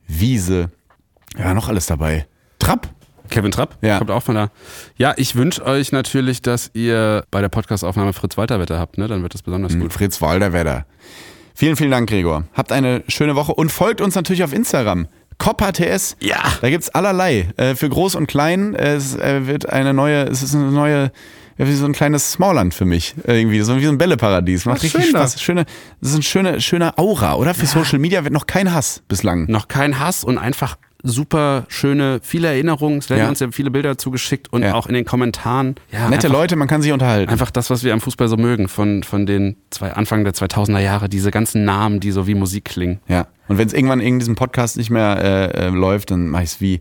Wiese, ja, noch alles dabei. Trapp. Kevin Trapp Ja. kommt auch von da. Ja, ich wünsche euch natürlich, dass ihr bei der Podcastaufnahme Fritz Walter habt, ne? Dann wird das besonders Gut, gut. Fritz Walderwedder. Vielen, vielen Dank, Gregor. Habt eine schöne Woche und folgt uns natürlich auf Instagram. CopperTS. Ja. Da gibt's allerlei. Äh, für groß und klein. Es äh, wird eine neue, es ist eine neue, ja, wie so ein kleines Smallland für mich. Äh, Irgendwie, so wie so ein Bälleparadies. Macht Ach, richtig schön. Spaß. Schöne, das ist eine schöne, schöne Aura, oder? Für Social Media wird noch kein Hass bislang. Noch kein Hass und einfach super schöne, viele Erinnerungen. Es werden Ja. uns ja viele Bilder zugeschickt und Ja. auch in den Kommentaren. Ja, Nette einfach, Leute, man kann sich unterhalten. Einfach das, was wir am Fußball so mögen, von, von den zwei, Anfang der 2000er Jahre, diese ganzen Namen, die so wie Musik klingen. Ja. Und wenn es irgendwann in diesem Podcast nicht mehr äh, äh, läuft, dann mache ich es wie,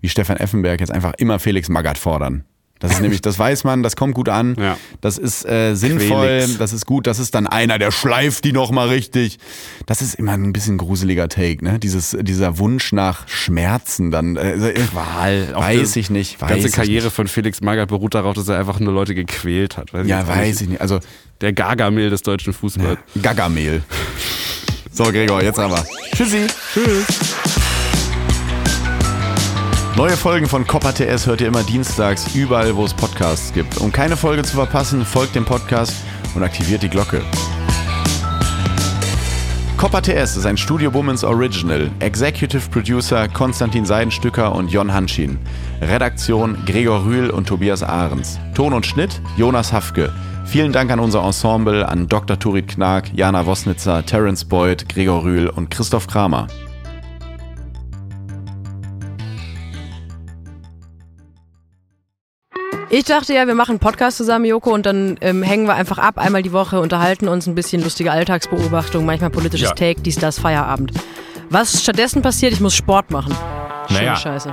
wie Stefan Effenberg jetzt einfach immer Felix Magath fordern. Das ist nämlich, das weiß man, das kommt gut an, Ja. das ist äh, sinnvoll, Quelix. das ist gut, das ist dann einer, der schleift die nochmal richtig. Das ist immer ein bisschen gruseliger Take, ne? Dieses, dieser Wunsch nach Schmerzen dann. Äh, Qual. Auch Weiß ich nicht. Weiß ganze ich Karriere nicht. von Felix Magath beruht darauf, dass er einfach nur Leute gequält hat. Weiß Ja, weiß ich nicht. Also Der Gargamel des deutschen Fußballs. Gagamehl. So, Gregor, jetzt aber. Tschüssi. Tschüss. Neue Folgen von Copper TS hört ihr immer dienstags überall, wo es Podcasts gibt. Um keine Folge zu verpassen, folgt dem Podcast und aktiviert die Glocke. Copper TS ist ein Studio Womans Original. Executive Producer Konstantin Seidenstücker und Jon Hanschin. Redaktion Gregor Rühl und Tobias Ahrens. Ton und Schnitt Jonas Hafke. Vielen Dank an unser Ensemble, an Dr. Turit Knag, Jana Wosnitzer, Terence Boyd, Gregor Rühl und Christoph Kramer. Ich dachte ja, wir machen einen Podcast zusammen, Joko, und dann ähm, hängen wir einfach ab, einmal die Woche, unterhalten uns ein bisschen lustige Alltagsbeobachtung, manchmal politisches Ja. Take, dies, das, Feierabend. Was stattdessen passiert, ich muss Sport machen. Schöne Naja. Scheiße.